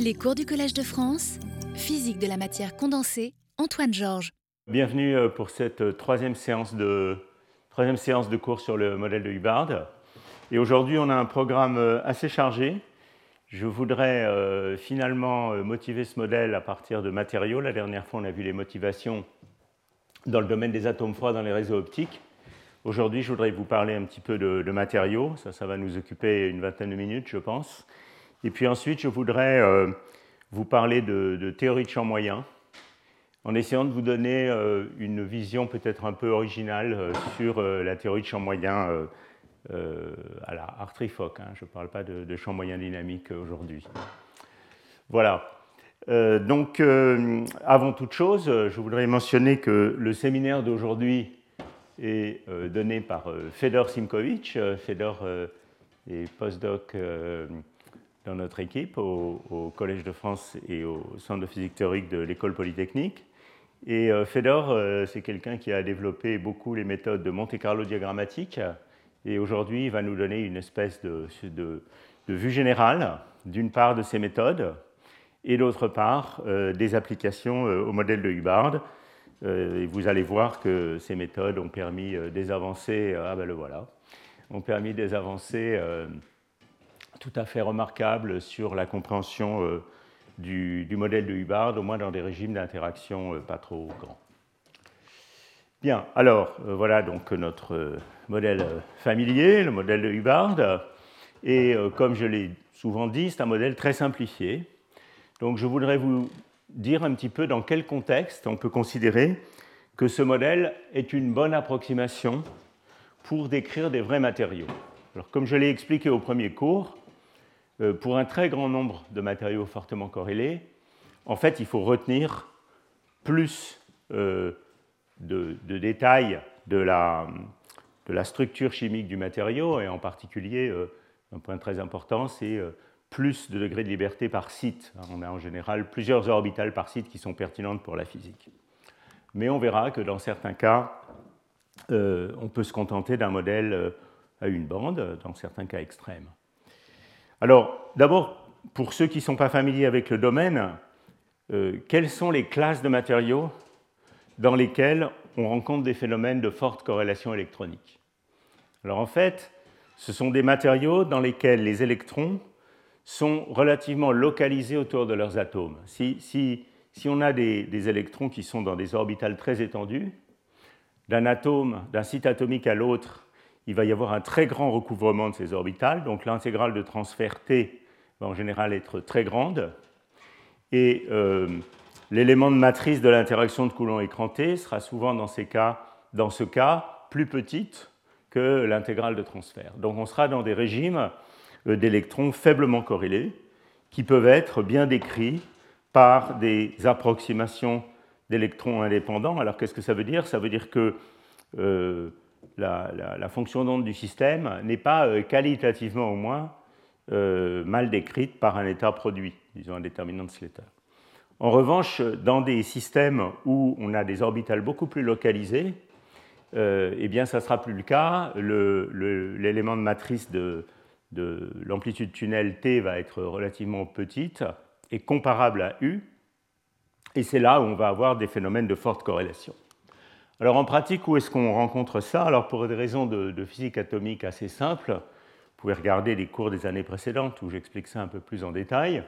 Les cours du Collège de France, physique de la matière condensée, Antoine Georges. Bienvenue euh, pour cette euh, troisième séance de, troisième séance de cours sur le modèle de Hubbard. Et aujourd'hui, on a un programme euh, assez chargé. Je voudrais finalement motiver ce modèle à partir de matériaux. La dernière fois, on a vu les motivations dans le domaine des atomes froids dans les réseaux optiques. Aujourd'hui, je voudrais vous parler un petit peu de, de matériaux. Ça, ça va nous occuper une vingtaine de minutes, je pense. Et puis ensuite, je voudrais euh, vous parler de, théorie de champ moyen, en essayant de vous donner euh, une vision peut-être un peu originale euh, sur la théorie de champ moyen à la Hartree-Fock. Hein. Je ne parle pas de, champ moyen dynamique aujourd'hui. Voilà. donc, avant toute chose, je voudrais mentionner que le séminaire d'aujourd'hui est donné par Fedor Simkovic. Fedor est postdoc dans notre équipe au, Collège de France et au Centre de physique théorique de l'École polytechnique. Et euh, Fedor, euh, c'est quelqu'un qui a développé beaucoup les méthodes de Monte Carlo diagrammatique. Et aujourd'hui, il va nous donner une espèce de, vue générale, d'une part, de ces méthodes, et d'autre part, euh, des applications au modèle de Hubbard. et vous allez voir que ces méthodes ont permis des avancées, ah ben le voilà, ont permis des avancées tout à fait remarquable sur la compréhension euh, du, modèle de Hubbard, au moins dans des régimes d'interaction euh, pas trop grands. Bien, alors euh, voilà donc notre modèle familier, le modèle de Hubbard. Et comme je l'ai souvent dit, c'est un modèle très simplifié. Donc je voudrais vous dire un petit peu dans quel contexte on peut considérer que ce modèle est une bonne approximation pour décrire des vrais matériaux. Alors, comme je l'ai expliqué au premier cours, pour un très grand nombre de matériaux fortement corrélés, en fait, il faut retenir plus euh, de, détails de la, structure chimique du matériau, et en particulier, euh, un point très important, c'est plus de degrés de liberté par site. On a en général plusieurs orbitales par site qui sont pertinentes pour la physique. Mais on verra que dans certains cas, on peut se contenter d'un modèle à une bande, dans certains cas extrêmes. Alors, d'abord, pour ceux qui ne sont pas familiers avec le domaine, euh, quelles sont les classes de matériaux dans lesquelles on rencontre des phénomènes de forte corrélation électronique? Alors en fait, ce sont des matériaux dans lesquels les électrons sont relativement localisés autour de leurs atomes. Si, on a des, des, électrons qui sont dans des orbitales très étendues, d'un atome, d'un site atomique à l'autre, il va y avoir un très grand recouvrement de ces orbitales, donc l'intégrale de transfert T va en général être très grande, et euh, l'élément de matrice de l'interaction de Coulomb-écran T sera souvent dans, ces cas, ce cas plus petite que l'intégrale de transfert. Donc on sera dans des régimes euh, d'électrons faiblement corrélés qui peuvent être bien décrits par des approximations d'électrons indépendants. Alors qu'est-ce que ça veut dire? Ça veut dire que euh, la, fonction d'onde du système n'est pas euh, qualitativement au moins euh, mal décrite par un état produit, disons un déterminant de Slater. En revanche, dans des systèmes où on a des orbitales beaucoup plus localisées, euh, eh bien, ça ne sera plus le cas. L'élément de matrice de, de l'amplitude tunnel T va être relativement petite et comparable à U. Et c'est là où on va avoir des phénomènes de forte corrélation. Alors en pratique, où est-ce qu'on rencontre ça? Alors pour des raisons de, physique atomique assez simples, vous pouvez regarder les cours des années précédentes où j'explique ça un peu plus en détail.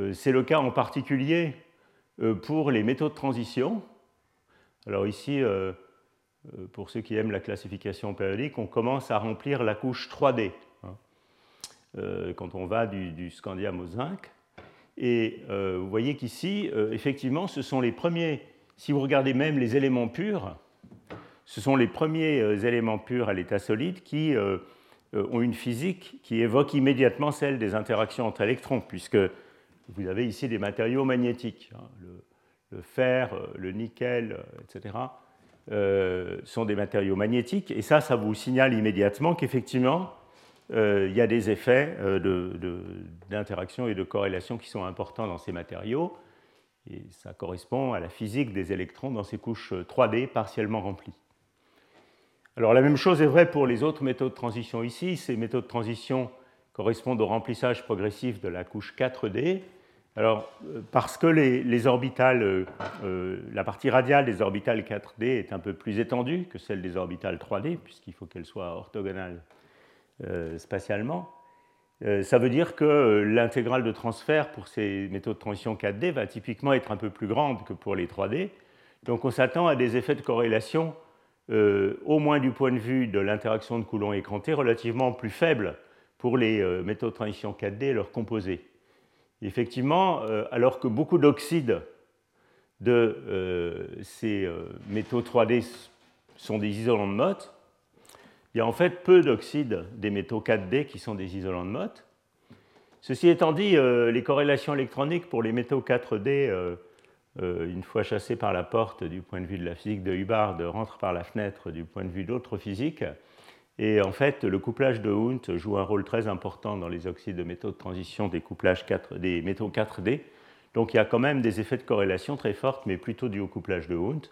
Euh, c'est le cas en particulier euh, pour les métaux de transition. Alors ici, euh, pour ceux qui aiment la classification périodique, on commence à remplir la couche 3D hein, quand on va du, du, scandium au zinc. Et vous voyez qu'ici, effectivement, ce sont les premiers si vous regardez même les éléments purs, ce sont les premiers euh, éléments purs à l'état solide qui euh, euh, ont une physique qui évoque immédiatement celle des interactions entre électrons, puisque vous avez ici des matériaux magnétiques. Hein, le, fer, le nickel, etc., sont des matériaux magnétiques. Et ça, ça vous signale immédiatement qu'effectivement, il y a des effets d'interaction et de corrélation qui sont importants dans ces matériaux. Et ça correspond à la physique des électrons dans ces couches 3D partiellement remplies. Alors la même chose est vraie pour les autres méthodes de transition ici. Ces méthodes de transition correspondent au remplissage progressif de la couche 4D. Alors, parce que les, orbitales, la partie radiale des orbitales 4D est un peu plus étendue que celle des orbitales 3D, puisqu'il faut qu'elles soient orthogonales spatialement, ça veut dire que l'intégrale de transfert pour ces métaux de transition 4D va typiquement être un peu plus grande que pour les 3D. Donc on s'attend à des effets de corrélation, au moins du point de vue de l'interaction de Coulomb écranté, relativement plus faibles pour les euh, métaux de transition 4D et leurs composés. Effectivement, euh, alors que beaucoup d'oxydes de euh, ces métaux 3D sont des isolants de Mott, il y a en fait peu d'oxydes des métaux 4D qui sont des isolants de Mott. Ceci étant dit, les corrélations électroniques pour les métaux 4D, une fois chassés par la porte du point de vue de la physique de Hubbard, rentrent par la fenêtre du point de vue d'autres physiques. Et en fait, le couplage de Hund joue un rôle très important dans les oxydes de métaux de transition des, couplages 4, des métaux 4D. Donc il y a quand même des effets de corrélation très fortes, mais plutôt dus au couplage de Hund.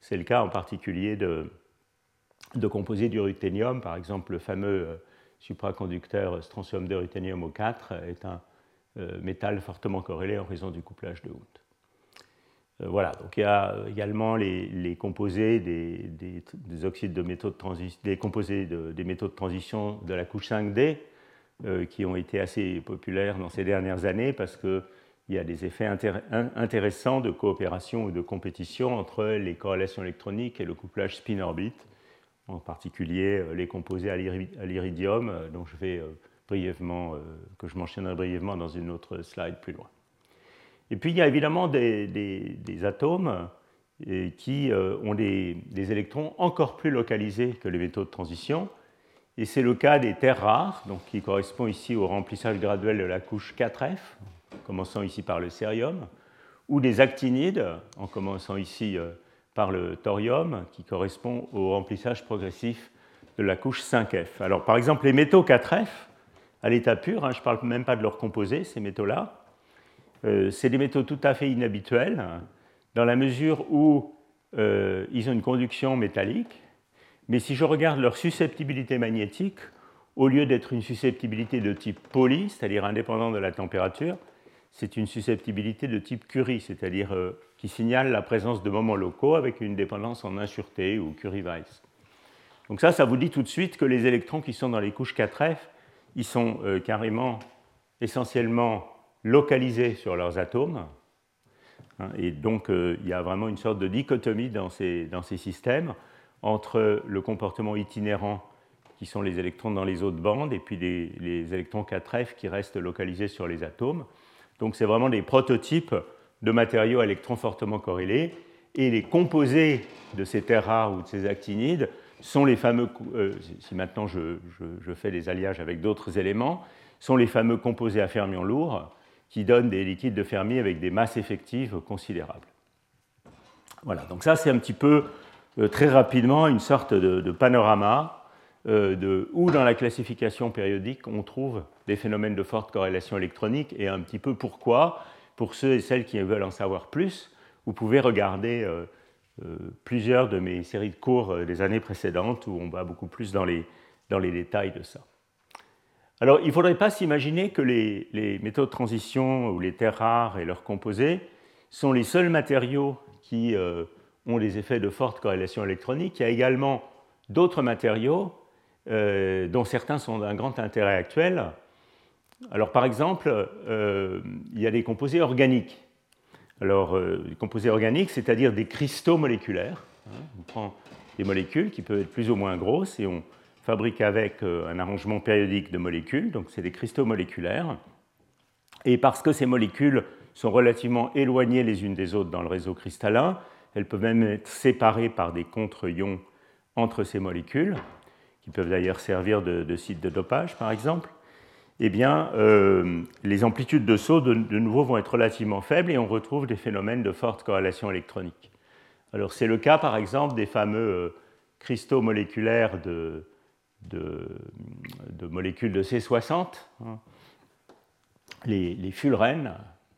C'est le cas en particulier de, de composés du ruthénium. Par exemple, le fameux euh, supraconducteur strontium de ruthénium O4 est un euh, métal fortement corrélé en raison du couplage de Hund. Euh, voilà, donc il y a également les, composés des, oxydes de métaux de transition, des composés des métaux de transition de la couche 5D euh, qui ont été assez populaires dans ces dernières années parce qu'il y a des effets intéressants de coopération ou de compétition entre les corrélations électroniques et le couplage spin-orbite, en particulier euh, les composés à l'iridium, dont je vais brièvement, que je mentionnerai brièvement dans une autre slide plus loin. Et puis il y a évidemment des, atomes euh, qui euh, ont des, électrons encore plus localisés que les métaux de transition. Et c'est le cas des terres rares, donc qui correspond ici au remplissage graduel de la couche 4F, commençant ici par le cérium, ou des actinides, en commençant ici euh, par le thorium, qui correspond au remplissage progressif de la couche 5F. Alors par exemple, les métaux 4F, à l'état pur, hein, je ne parle même pas de leurs composés, ces métaux-là, euh, c'est des métaux tout à fait inhabituels, dans la mesure où euh, ils ont une conduction métallique, mais si je regarde leur susceptibilité magnétique, au lieu d'être une susceptibilité de type poly, c'est-à-dire indépendante de la température, c'est une susceptibilité de type Curie, c'est-à-dire euh, qui signale la présence de moments locaux avec une dépendance en insureté ou Curie-Weiss. Donc ça, ça vous dit tout de suite que les électrons qui sont dans les couches 4F, ils sont carrément essentiellement localisés sur leurs atomes. Hein, et donc, euh, il y a vraiment une sorte de dichotomie dans ces, dans ces systèmes entre le comportement itinérant, qui sont les électrons dans les autres bandes, et puis les, les électrons 4F qui restent localisés sur les atomes. Donc, c'est vraiment des prototypes de matériaux électrons fortement corrélés. Et les composés de ces terres rares ou de ces actinides sont les fameux, euh, si maintenant je, fais des alliages avec d'autres éléments, sont les fameux composés à fermions lourds qui donnent des liquides de Fermi avec des masses effectives considérables. Voilà, donc ça c'est un petit peu euh, très rapidement une sorte de, panorama euh, de où dans la classification périodique on trouve des phénomènes de forte corrélation électronique et un petit peu pourquoi. Pour ceux et celles qui veulent en savoir plus, vous pouvez regarder euh, plusieurs de mes séries de cours des années précédentes où on va beaucoup plus dans les, dans les détails de ça. Alors, il ne faudrait pas s'imaginer que les, métaux de transition ou les terres rares et leurs composés sont les seuls matériaux qui euh, ont des effets de forte corrélation électronique. Il y a également d'autres matériaux euh, dont certains sont d'un grand intérêt actuel. Alors, par exemple, euh, il y a des composés organiques. Alors, des composés organiques, c'est-à-dire des cristaux moléculaires. Hein. on prend des molécules qui peuvent être plus ou moins grosses et on, fabrique avec euh, un arrangement périodique de molécules, donc c'est des cristaux moléculaires. Et parce que ces molécules sont relativement éloignées les unes des autres dans le réseau cristallin, elles peuvent même être séparées par des contre-ions entre ces molécules, qui peuvent d'ailleurs servir de, de, site de dopage par exemple. Eh euh, les amplitudes de saut de, nouveau vont être relativement faibles et on retrouve des phénomènes de forte corrélation électronique. Alors c'est le cas par exemple des fameux euh, cristaux moléculaires de, molécules de C60, hein. les, les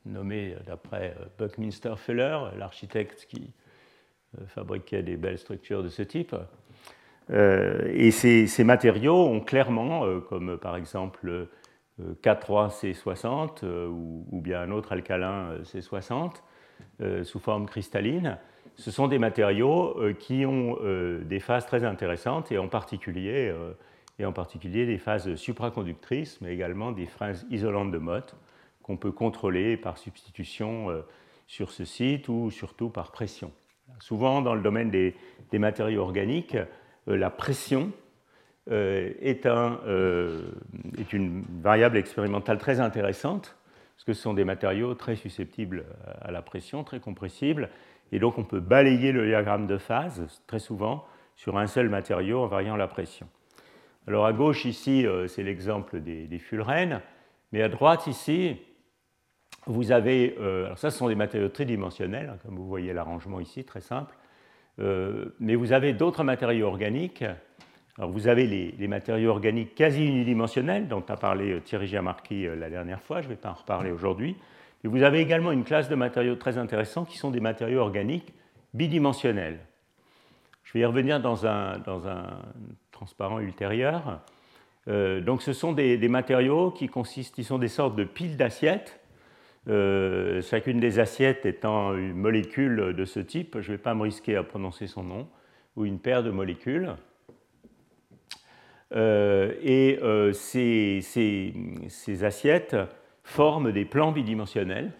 nommés d'après euh, Buckminster Fuller, l'architecte qui fabriquait des belles structures de ce type. Et ces, matériaux ont clairement, comme par exemple K3C60 ou, bien un autre alcalin C60 sous forme cristalline. Ce sont des matériaux qui ont des phases très intéressantes et en particulier, et en particulier des phases supraconductrices, mais également des phases isolantes de Mott qu'on peut contrôler par substitution sur ce site ou surtout par pression. Souvent, dans le domaine des, matériaux organiques, euh, la pression euh, euh, est, une variable expérimentale très intéressante, parce que ce sont des matériaux très susceptibles à la pression, très compressibles, et donc on peut balayer le diagramme de phase très souvent sur un seul matériau en variant la pression. Alors à gauche ici, c'est l'exemple des, des fullerènes, mais à droite ici, vous avez, euh, alors ça ce sont des matériaux tridimensionnels, hein, comme vous voyez l'arrangement ici, très simple, euh, mais vous avez d'autres matériaux organiques. Alors vous avez les, matériaux organiques quasi unidimensionnels, dont a parlé euh, Thierry Giamarchi la dernière fois, je ne vais pas en reparler aujourd'hui. Et vous avez également une classe de matériaux très intéressants qui sont des matériaux organiques bidimensionnels. Je vais y revenir dans un, dans un transparent ultérieur. donc ce sont des, matériaux qui consistent, ils sont des sortes de piles d'assiettes euh, chacune des assiettes étant une molécule de ce type, je ne vais pas me risquer à prononcer son nom, ou une paire de molécules. Euh, et euh, ces, assiettes forment des plans bidimensionnels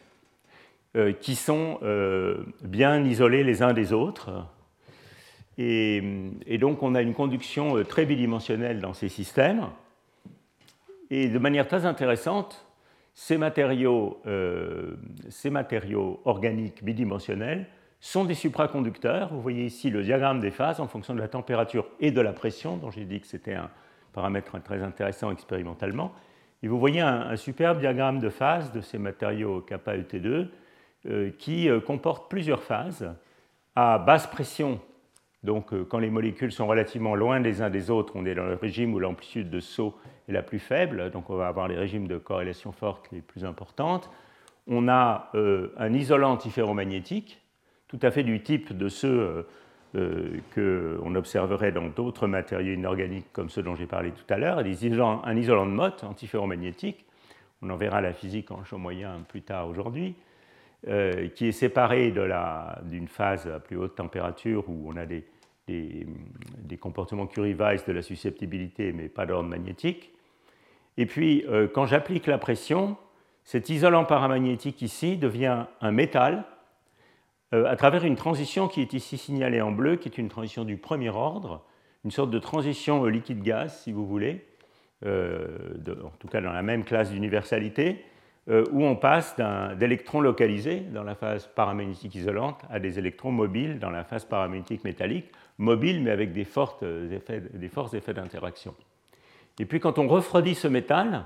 qui sont bien isolés les uns des autres. et, donc on a une conduction très bidimensionnelle dans ces systèmes. Et de manière très intéressante, ces matériaux, euh, ces matériaux organiques bidimensionnels sont des supraconducteurs. Vous voyez ici le diagramme des phases en fonction de la température et de la pression, dont j'ai dit que c'était un paramètre très intéressant expérimentalement. Et vous voyez un, superbe diagramme de phase de ces matériaux kappa ET2 euh, qui euh, comporte plusieurs phases à basse pression. Donc, quand les molécules sont relativement loin les uns des autres, on est dans le régime où l'amplitude de saut est la plus faible, donc on va avoir les régimes de corrélation forte les plus importantes. On a euh, un isolant antiferromagnétique, tout à fait du type de ceux euh, euh, qu'on observerait dans d'autres matériaux inorganiques comme ceux dont j'ai parlé tout à l'heure, un isolant de Mott antiferromagnétique, on en verra la physique en champ moyen plus tard aujourd'hui, qui est séparé d'une phase à plus haute température où on a des, des, comportements Curie-Weiss de la susceptibilité, mais pas d'ordre magnétique. Et puis, euh, quand j'applique la pression, cet isolant paramagnétique ici devient un métal euh, à travers une transition qui est ici signalée en bleu, qui est une transition du premier ordre, une sorte de transition liquide-gaz, si vous voulez, euh, en tout cas dans la même classe d'universalité, où on passe d'électrons localisés dans la phase paramagnétique isolante à des électrons mobiles dans la phase paramagnétique métallique, mobiles mais avec des, effets, des forts effets d'interaction. Et puis quand on refroidit ce métal,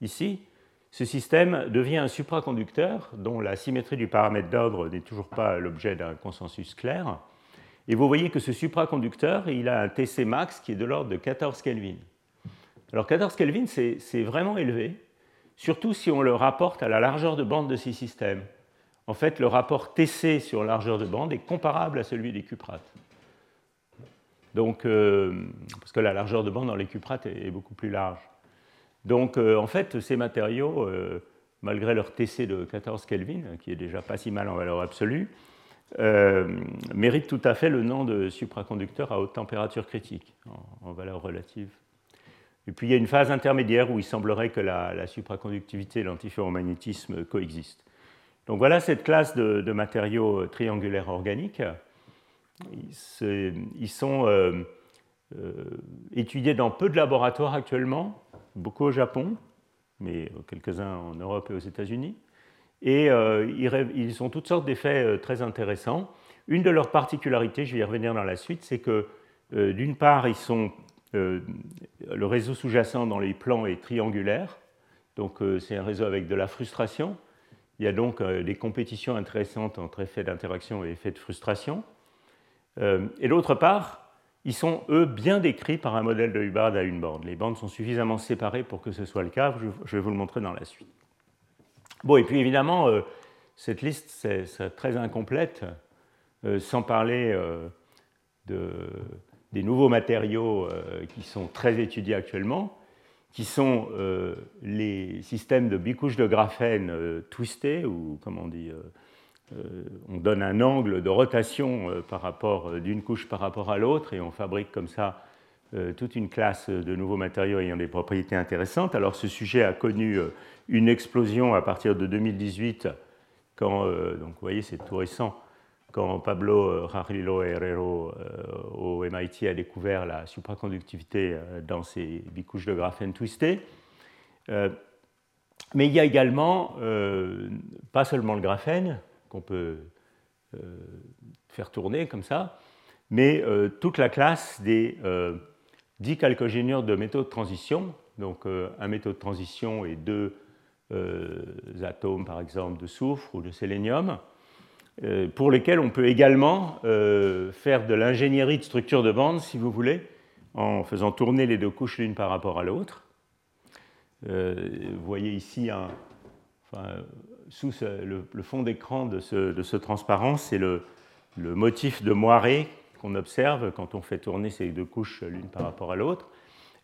ici, ce système devient un supraconducteur dont la symétrie du paramètre d'ordre n'est toujours pas l'objet d'un consensus clair. Et vous voyez que ce supraconducteur, il a un TC max qui est de l'ordre de 14 Kelvin. Alors 14 Kelvin, c'est vraiment élevé, surtout si on le rapporte à la largeur de bande de ces systèmes. En fait, le rapport TC sur largeur de bande est comparable à celui des cuprates. Donc, euh, parce que la largeur de bande dans les cuprates est, beaucoup plus large. Donc, euh, en fait, ces matériaux, euh, malgré leur TC de 14 Kelvin, qui est déjà pas si mal en valeur absolue, méritent tout à fait le nom de supraconducteur à haute température critique, en, valeur relative. Et puis, il y a une phase intermédiaire où il semblerait que la, supraconductivité et l'antiferromagnétisme coexistent. Donc, voilà cette classe de matériaux triangulaires organiques. Ils, sont euh, euh, étudiés dans peu de laboratoires actuellement, beaucoup au Japon, mais quelques-uns en Europe et aux États-Unis. Et euh, ils, ont toutes sortes d'effets très intéressants. Une de leurs particularités, je vais y revenir dans la suite, c'est que d'une part, ils sont, le réseau sous-jacent dans les plans est triangulaire, donc c'est un réseau avec de la frustration. Il y a donc des compétitions intéressantes entre effets d'interaction et effets de frustration. Euh, et d'autre part, ils sont, eux, bien décrits par un modèle de Hubbard à une bande. Les bandes sont suffisamment séparées pour que ce soit le cas. Je vais vous le montrer dans la suite. Bon, et puis évidemment, euh, cette liste, c'est très incomplète, euh, sans parler de, des nouveaux matériaux qui sont très étudiés actuellement. qui sont les systèmes de bicouches de graphène twistés, ou comme on dit, on donne un angle de rotation par rapport d'une couche par rapport à l'autre, et on fabrique comme ça toute une classe de nouveaux matériaux ayant des propriétés intéressantes. Alors ce sujet a connu une explosion à partir de 2018, quand, donc vous voyez c'est tout récent, quand Pablo Jarillo Herrero euh, au MIT a découvert la supraconductivité euh, dans ces bicouches de graphène twistées. Euh, mais il y a également pas seulement le graphène qu'on peut faire tourner comme ça, mais toute la classe des dix calcogénures de métaux de transition. Donc un métaux de transition et deux atomes, par exemple, de soufre ou de sélénium. Euh, pour lesquels on peut également euh, faire de l'ingénierie de structure de bande, si vous voulez, en faisant tourner les deux couches l'une par rapport à l'autre. Euh, vous voyez ici, sous le, fond d'écran de ce, transparent, c'est le, motif de moiré qu'on observe quand on fait tourner ces deux couches l'une par rapport à l'autre.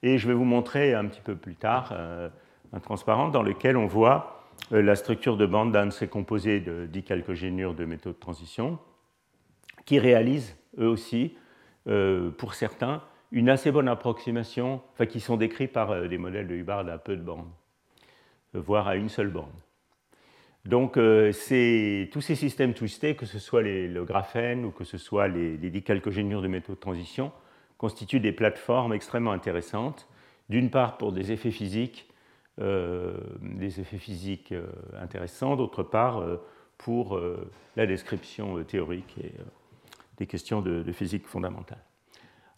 Et je vais vous montrer un petit peu plus tard un transparent dans lequel on voit euh, la structure de bande d'un de ces composés de de métaux de transition, qui réalisent eux aussi, euh, pour certains, une assez bonne approximation, enfin qui sont décrits par euh, des modèles de Hubbard à peu de bandes, voire à une seule bande. Donc tous ces systèmes twistés, que ce soit le graphène ou que ce soit les, les dicalcogénures de métaux de transition, constituent des plateformes extrêmement intéressantes, d'une part pour des effets physiques euh, des effets physiques euh, intéressants, d'autre part euh, pour la description théorique et des questions de, physique fondamentale.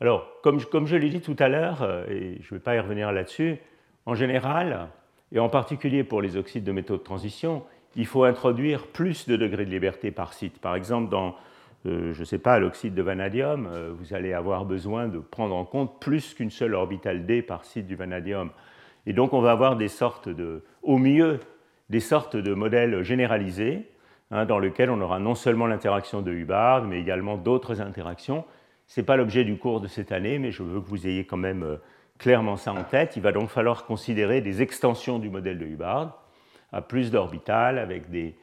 Alors, comme je l'ai dit tout à l'heure, et je ne vais pas y revenir là-dessus, en général, et en particulier pour les oxydes de métaux de transition, il faut introduire plus de degrés de liberté par site. Par exemple, dans, je ne sais pas, l'oxyde de vanadium, vous allez avoir besoin de prendre en compte plus qu'une seule orbitale D par site du vanadium. Et donc on va avoir des sortes de, au mieux, des sortes de modèles généralisés, hein, dans lesquels on aura non seulement l'interaction de Hubbard, mais également d'autres interactions. Ce n'est pas l'objet du cours de cette année, mais je veux que vous ayez quand même euh, clairement ça en tête. Il va donc falloir considérer des extensions du modèle de Hubbard à plus d'orbitales, avec des,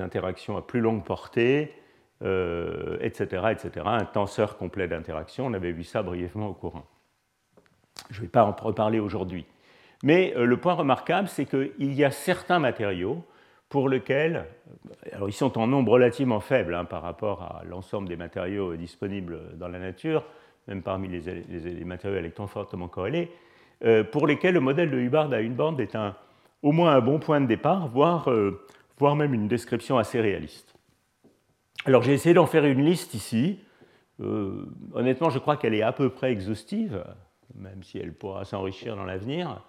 interactions à plus longue portée, etc., euh, etc. Un tenseur complet d'interaction, on avait vu ça brièvement au courant. Je ne vais pas en reparler aujourd'hui. Mais euh, le point remarquable, c'est qu'il y a certains matériaux pour lesquels, alors ils sont en nombre relativement faible hein, par rapport à l'ensemble des matériaux disponibles dans la nature, même parmi les, matériaux électrons fortement corrélés, euh, pour lesquels le modèle de Hubbard à une bande est au moins un bon point de départ, voire, euh, voire même une description assez réaliste. Alors j'ai essayé d'en faire une liste ici. honnêtement, je crois qu'elle est à peu près exhaustive, même si elle pourra s'enrichir dans l'avenir.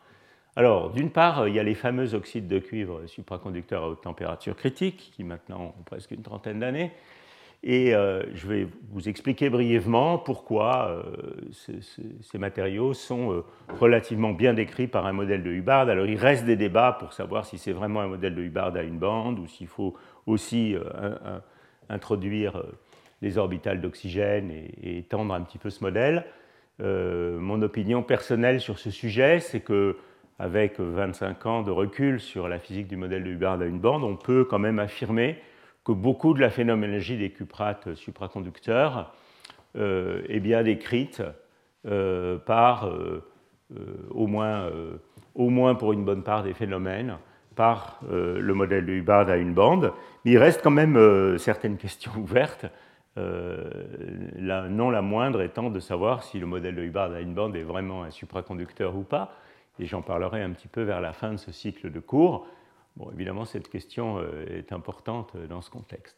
Alors, d'une part, il y a les fameux oxydes de cuivre supraconducteurs à haute température critique, qui maintenant ont presque une trentaine d'années. Et euh, je vais vous expliquer brièvement pourquoi euh, ces, matériaux sont euh, relativement bien décrits par un modèle de Hubbard. Alors il reste des débats pour savoir si c'est vraiment un modèle de Hubbard à une bande ou s'il faut aussi introduire les orbitales d'oxygène et, et, étendre un petit peu ce modèle. mon opinion personnelle sur ce sujet, c'est que avec 25 ans de recul sur la physique du modèle de Hubbard à une bande, on peut quand même affirmer beaucoup de la phénoménologie des cuprates supraconducteurs euh, est bien décrite euh, par, euh, au, moins, au moins pour une bonne part des phénomènes, par le modèle de Hubbard à une bande. Mais il reste quand même certaines questions ouvertes, non la moindre étant de savoir si le modèle de Hubbard à une bande est vraiment un supraconducteur ou pas et j'en parlerai un petit peu vers la fin de ce cycle de cours. Évidemment, cette question euh, est importante euh, dans ce contexte.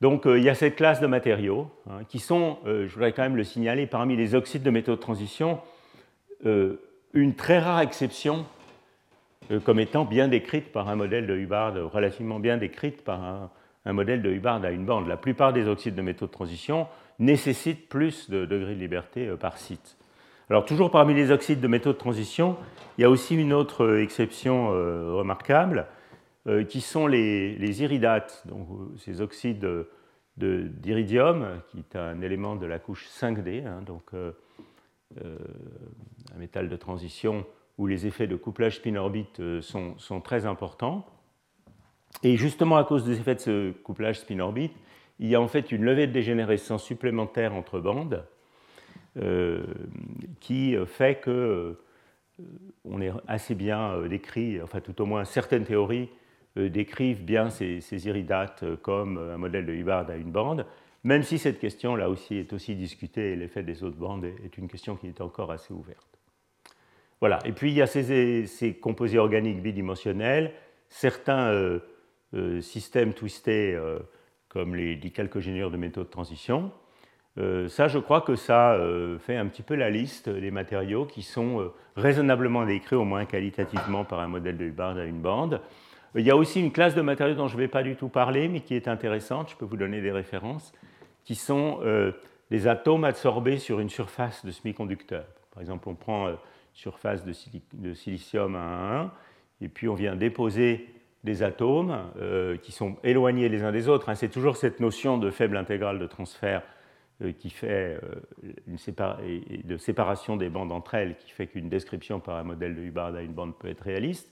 Donc, euh, il y a cette classe de matériaux hein, qui sont, je voudrais quand même le signaler, parmi les oxydes de métaux de transition, une très rare exception comme étant bien décrite par un modèle de Hubbard, relativement bien décrite par un, un, modèle de Hubbard à une bande. La plupart des oxydes de métaux de transition nécessitent plus de degrés de liberté par site. Alors toujours parmi les oxydes de métaux de transition, il y a aussi une autre euh, exception euh, remarquable, euh, qui sont les, iridates, donc ces oxydes d'iridium, qui est un élément de la couche 5D, hein, donc un métal de transition où les effets de couplage spin-orbite sont, sont, très importants. Et justement, à cause des effets de ce couplage spin-orbite, il y a en fait une levée de dégénérescence supplémentaire entre bandes qui fait que on est assez bien décrit, enfin tout au moins certaines théories décrivent bien ces, iridates comme un modèle de Hubbard à une bande, même si cette question, là aussi, est aussi discutée et l'effet des autres bandes est une question qui est encore assez ouverte. Voilà. Et puis, il y a ces, composés organiques bidimensionnels, certains euh, euh, systèmes twistés, euh, comme les dicalcogénures de métaux de transition. Ça, je crois que ça fait un petit peu la liste des matériaux qui sont raisonnablement décrits, au moins qualitativement, par un modèle de Hubbard à une bande. Il y a aussi une classe de matériaux dont je ne vais pas du tout parler, mais qui est intéressante. Je peux vous donner des références qui sont euh, des atomes absorbés sur une surface de semi-conducteur. Par exemple, on prend euh, surface de, silicium 1 à 1, et puis on vient déposer des atomes euh, qui sont éloignés les uns des autres. Hein. C'est toujours cette notion de faible intégrale de transfert qui fait une de séparation des bandes entre elles, qui fait qu'une description par un modèle de Hubbard à une bande peut être réaliste.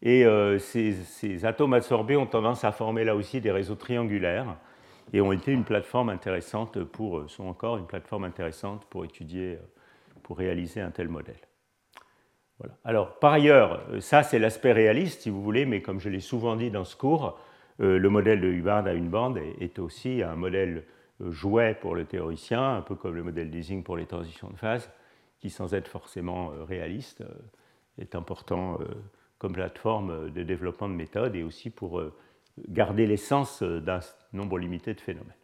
Et ces, ces, atomes absorbés ont tendance à former là aussi des réseaux triangulaires et ont été une plateforme intéressante pour, euh, sont encore une plateforme intéressante pour étudier, euh, pour réaliser un tel modèle. Voilà. Alors, par ailleurs, euh, ça c'est l'aspect réaliste, si vous voulez, mais comme je l'ai souvent dit dans ce cours, le modèle de Hubbard à une bande est aussi un modèle jouet pour le théoricien, un peu comme le modèle d'Ising pour les transitions de phase, qui, sans être forcément réaliste, est important comme plateforme de développement de méthodes et aussi pour garder l'essence d'un nombre limité de phénomènes.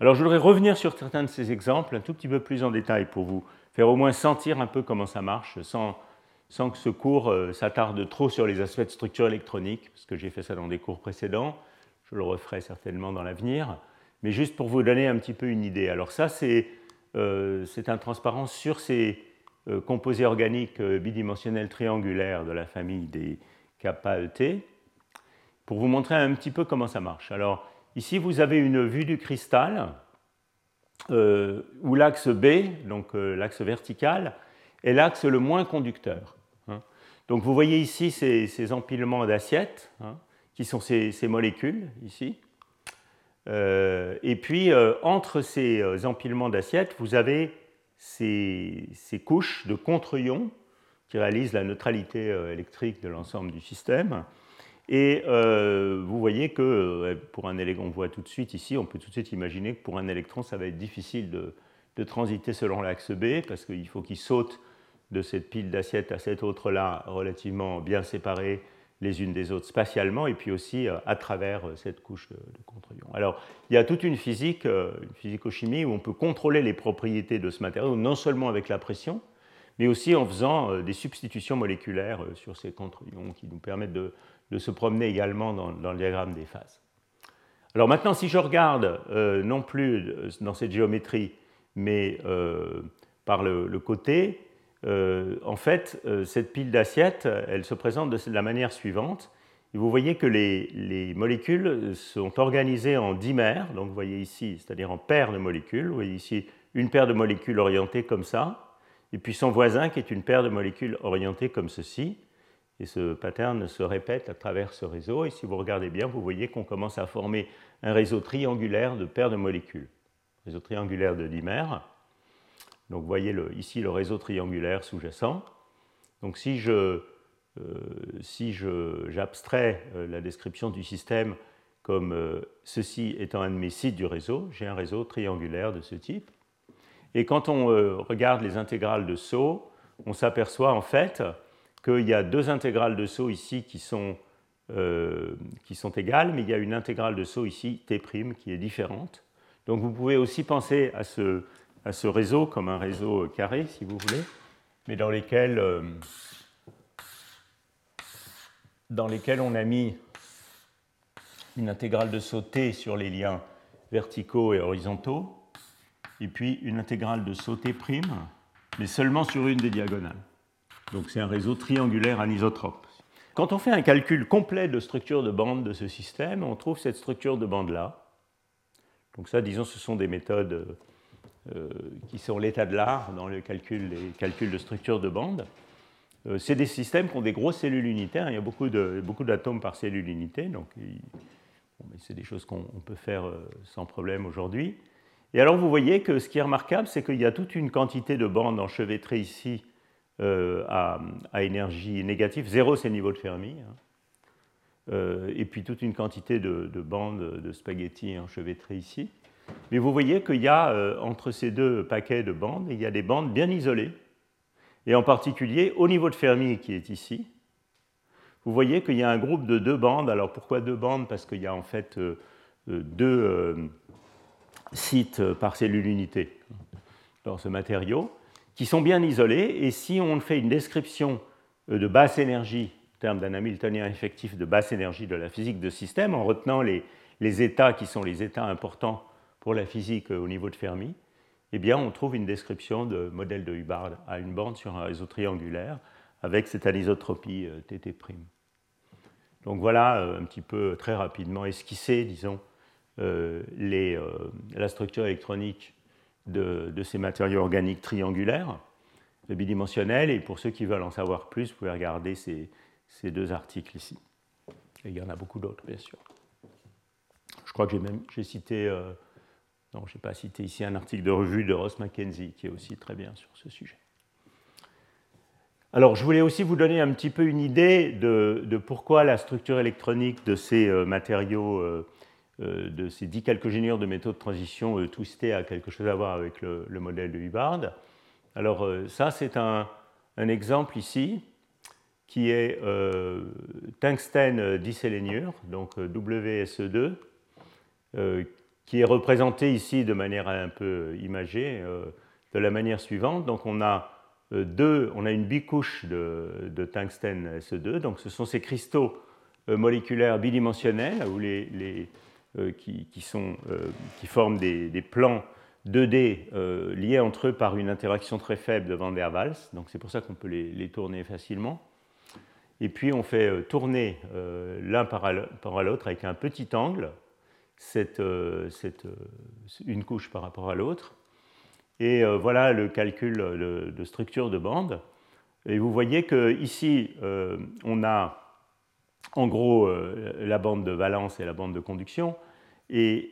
Alors je voudrais revenir sur certains de ces exemples un tout petit peu plus en détail pour vous faire au moins sentir un peu comment ça marche sans, sans que ce cours euh, s'attarde trop sur les aspects de structure électronique, parce que j'ai fait ça dans des cours précédents, je le referai certainement dans l'avenir, mais juste pour vous donner un petit peu une idée. Alors ça, c'est euh, un transparent sur ces euh, composés organiques bidimensionnels triangulaires de la famille des kappa-ET pour vous montrer un petit peu comment ça marche. Alors, ici, vous avez une vue du cristal euh, où l'axe B, donc euh, l'axe vertical, est l'axe le moins conducteur. Hein. Donc, vous voyez ici ces, empilements d'assiettes, hein, qui sont ces, molécules, ici. Euh, et puis, entre ces empilements d'assiettes, vous avez ces, couches de contre-ions qui réalisent la neutralité électrique de l'ensemble du système. Et euh, vous voyez que euh, pour un électron, on voit tout de suite ici, on peut tout de suite imaginer que pour un électron, ça va être difficile de, transiter selon l'axe B, parce qu'il faut qu'il saute de cette pile d'assiettes à cette autre-là, relativement bien séparées les unes des autres spatialement, et puis aussi euh, à travers cette couche de, contre-ion. Alors, il y a toute une physique, une physico-chimie, où on peut contrôler les propriétés de ce matériau, non seulement avec la pression, mais aussi en faisant des substitutions moléculaires sur ces contre-ions qui nous permettent de, se promener également dans, le diagramme des phases. Alors maintenant, si je regarde euh, non plus euh, dans cette géométrie, mais euh, par le, côté, en fait, cette pile d'assiettes, elle se présente de la manière suivante. vous voyez que les, les, molécules sont organisées en dimères, donc vous voyez ici, c'est-à-dire en paires de molécules. Vous voyez ici une paire de molécules orientées comme ça, et puis son voisin qui est une paire de molécules orientées comme ceci. Et ce pattern se répète à travers ce réseau. Et si vous regardez bien, vous voyez qu'on commence à former un réseau triangulaire de paires de molécules. Réseau triangulaire de dimères. Donc vous voyez ici le réseau triangulaire sous-jacent. Donc si je euh, si j'abstrais euh, la description du système comme euh, ceci étant un de mes sites du réseau, j'ai un réseau triangulaire de ce type. Et quand on regarde les intégrales de saut, on s'aperçoit en fait qu'il y a deux intégrales de saut ici qui sont, euh, qui sont égales, mais il y a une intégrale de saut ici, T' qui est différente. Donc vous pouvez aussi penser à ce, à ce réseau comme un réseau carré, si vous voulez, mais dans lesquels, euh, dans lesquels on a mis une intégrale de saut T sur les liens verticaux et horizontaux, et puis une intégrale de saut T', mais seulement sur une des diagonales. Donc c'est un réseau triangulaire anisotrope. Quand on fait un calcul complet de structure de bande de ce système, on trouve cette structure de bande-là. Donc ça, disons, ce sont des méthodes euh, qui sont l'état de l'art dans les calculs de structure de bande. euh, c'est des systèmes qui ont des grosses cellules unitaires. Il y a beaucoup, de, beaucoup d'atomes par cellule unité, donc c'est des choses qu'on peut faire euh, sans problème aujourd'hui. Et alors vous voyez que ce qui est remarquable, c'est qu'il y a toute une quantité de bandes enchevêtrées ici euh, à, énergie négative. Zéro, c'est le niveau de Fermi. Hein. et puis toute une quantité de, bandes de spaghettis enchevêtrées ici. Mais vous voyez qu'il y a entre ces deux paquets de bandes, il y a des bandes bien isolées et en particulier au niveau de Fermi qui est ici. Vous voyez qu'il y a un groupe de deux bandes. Alors pourquoi deux bandes? Parce qu'il y a en fait euh, euh, deux euh, sites par cellule unité dans ce matériau qui sont bien isolés. Et si on fait une description de basse énergie, en termes d'un Hamiltonien effectif de basse énergie de la physique de système, en retenant les états qui sont les états importants pour la physique au niveau de Fermi, eh bien, on trouve une description de modèle de Hubbard à une bande sur un réseau triangulaire avec cette anisotropie euh, TT'. Donc voilà euh, un petit peu très rapidement esquissé, disons, euh, la structure électronique de, ces matériaux organiques triangulaires, bidimensionnels. Et pour ceux qui veulent en savoir plus, vous pouvez regarder ces, deux articles ici. Il y en a beaucoup d'autres, bien sûr. Je crois que j'ai cité donc, je n'ai pas cité ici un article de revue de Ross Mackenzie qui est aussi très bien sur ce sujet. Alors, je voulais aussi vous donner un petit peu une idée de, pourquoi la structure électronique de ces euh, matériaux, euh, euh, de ces dix calcogénures de métaux de transition twistés a quelque chose à voir avec le, modèle de Hubbard. Alors, ça, c'est un, exemple ici qui est tungstène diséléniure, donc WSE2, qui est représenté ici de manière un peu imagée, euh, de la manière suivante. Donc on a, euh, deux, on a une bicouche de, tungstène SE2, donc ce sont ces cristaux euh, moléculaires bidimensionnels où les, qui, sont, qui, forment des, plans 2D liés entre eux par une interaction très faible de Van der Waals. Donc c'est pour ça qu'on peut les, tourner facilement. Et puis on fait tourner l'un par l'autre avec un petit angle cette, euh, euh, une couche par rapport à l'autre. Et euh, voilà le calcul de, structure de bande. Et vous voyez qu'ici, on a en gros la bande de valence et la bande de conduction. Et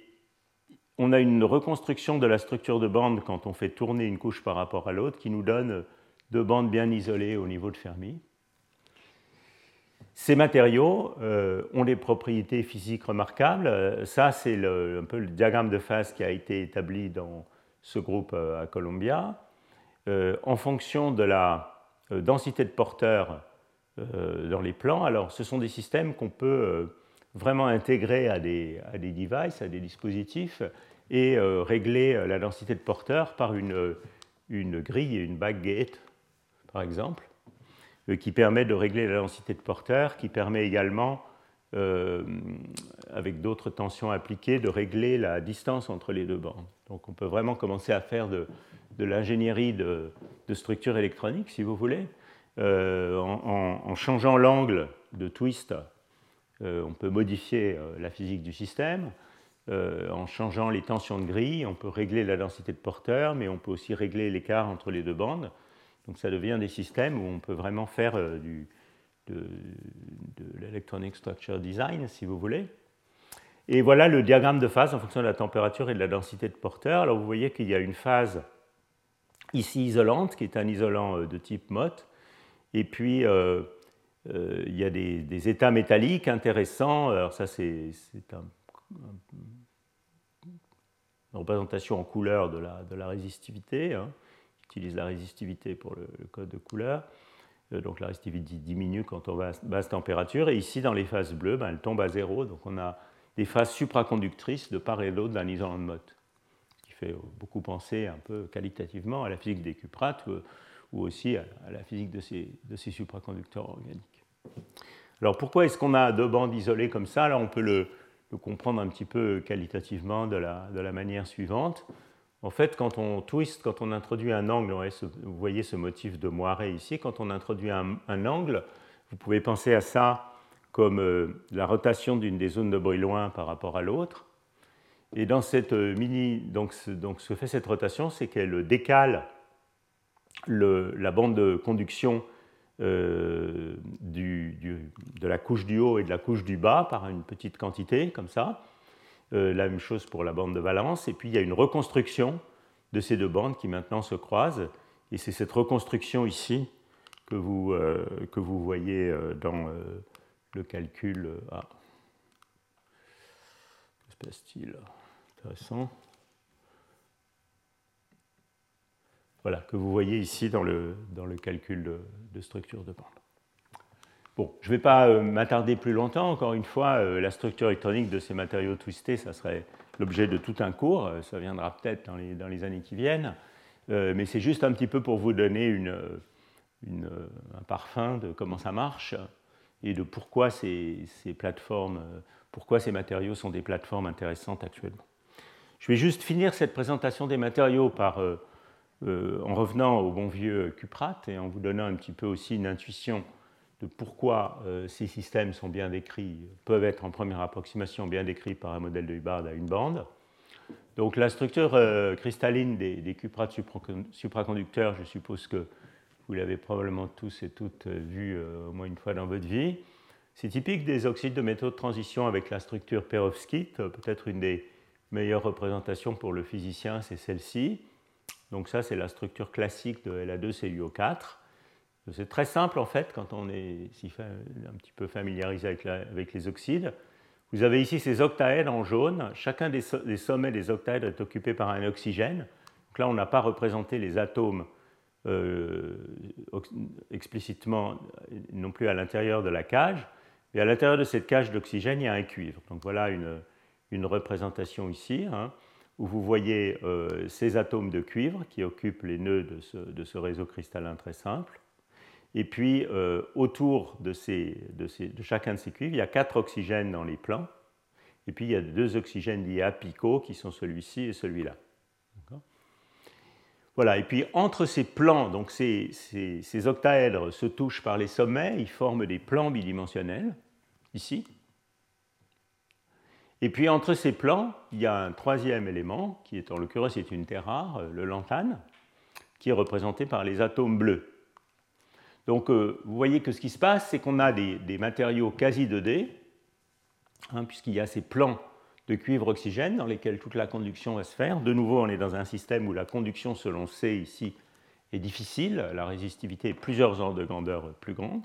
on a une reconstruction de la structure de bande quand on fait tourner une couche par rapport à l'autre qui nous donne deux bandes bien isolées au niveau de Fermi. Ces matériaux euh, ont des propriétés physiques remarquables. Euh, ça, c'est un peu le diagramme de phase qui a été établi dans ce groupe euh, à Columbia. en fonction de la densité de porteurs dans les plans, alors ce sont des systèmes qu'on peut vraiment intégrer à des, à des devices, à des dispositifs, et régler la densité de porteurs par une, une grille, une backgate, par exemple. Euh, qui permet de régler la densité de porteurs, qui permet également, euh, avec d'autres tensions appliquées, de régler la distance entre les deux bandes. Donc on peut vraiment commencer à faire de, l'ingénierie de, structure électronique, si vous voulez. Euh, en, changeant l'angle de twist, on peut modifier la physique du système. en changeant les tensions de grille, on peut régler la densité de porteurs, mais on peut aussi régler l'écart entre les deux bandes. Donc ça devient des systèmes où on peut vraiment faire euh, du, de, l'electronic structure design, si vous voulez. Et voilà le diagramme de phase en fonction de la température et de la densité de porteur. Alors vous voyez qu'il y a une phase ici isolante, qui est un isolant euh, de type MOT, et puis euh, il y a des, états métalliques intéressants. Alors ça, c'est une représentation en couleur de la, de la résistivité. Hein utilise la résistivité pour le, code de couleur. Euh, donc la résistivité diminue quand on va à basse température. Et ici, dans les phases bleues, ben, elle tombe à zéro. Donc on a des phases supraconductrices de part et d'autre d'un isolant de Mott, qui fait beaucoup penser un peu qualitativement à la physique des cuprates ou, aussi à, la physique de ces, de ces supraconducteurs organiques. Alors pourquoi est-ce qu'on a deux bandes isolées comme ça? Alors on peut le, comprendre un petit peu qualitativement de la, de la manière suivante. En fait, quand on twist, quand on introduit un angle, vous voyez ce motif de moiré ici, quand on introduit un, angle, vous pouvez penser à ça comme euh, la rotation d'une des zones de Brillouin par rapport à l'autre. Et dans cette euh, mini, donc, donc, ce que fait cette rotation, c'est qu'elle décale la bande de conduction de la couche du haut et de la couche du bas par une petite quantité, comme ça. La même chose pour la bande de valence. Et puis il y a une reconstruction de ces deux bandes qui maintenant se croisent. Et c'est cette reconstruction ici que vous, que vous voyez dans le calcul. Ah. Que se passe-t-il Intéressant. Voilà, que vous voyez ici dans le, dans le calcul de, structure de bande. Bon, je ne vais pas euh, m'attarder plus longtemps. Encore une fois, euh, la structure électronique de ces matériaux twistés, ça serait l'objet de tout un cours. Euh, ça viendra peut-être dans les, années qui viennent. mais c'est juste un petit peu pour vous donner un parfum de comment ça marche et de pourquoi ces, plateformes, pourquoi ces matériaux sont des plateformes intéressantes actuellement. Je vais juste finir cette présentation des matériaux en revenant au bon vieux Cuprate et en vous donnant un petit peu aussi une intuition de pourquoi euh, ces systèmes sont bien décrits, peuvent être en première approximation bien décrits par un modèle de Hubbard à une bande. Donc la structure euh, cristalline des, des, cuprates supraconducteurs, je suppose que vous l'avez probablement tous et toutes vu au moins une fois dans votre vie. C'est typique des oxydes de métaux de transition avec la structure perovskite. Peut-être une des meilleures représentations pour le physicien, c'est celle-ci. Donc ça, c'est la structure classique de La2CuO4. C'est très simple en fait quand on est un petit peu familiarisé avec, les oxydes. Vous avez ici ces octaèdres en jaune. Chacun des, sommets des octaèdres est occupé par un oxygène. Donc là, on n'a pas représenté les atomes euh, explicitement non plus à l'intérieur de la cage. Mais à l'intérieur de cette cage d'oxygène, il y a un cuivre. Donc voilà une, représentation ici. Hein où vous voyez euh, ces atomes de cuivre qui occupent les nœuds de ce, réseau cristallin très simple. Et puis, euh, autour de, chacun de ces cuivres, il y a quatre oxygènes dans les plans. Et puis, il y a deux oxygènes liés apicaux qui sont celui-ci et celui-là. Voilà, et puis entre ces plans, donc ces, octaèdres se touchent par les sommets, ils forment des plans bidimensionnels, ici. Et puis entre ces plans, il y a un troisième élément, qui est en l'occurrence une terre rare, euh, le lantane, qui est représenté par les atomes bleus. Donc euh, vous voyez que ce qui se passe, c'est qu'on a des, matériaux quasi 2D, hein, puisqu'il y a ces plans de cuivre-oxygène dans lesquels toute la conduction va se faire. De nouveau, on est dans un système où la conduction, selon C ici, est difficile, la résistivité est plusieurs ordres de grandeur plus grande.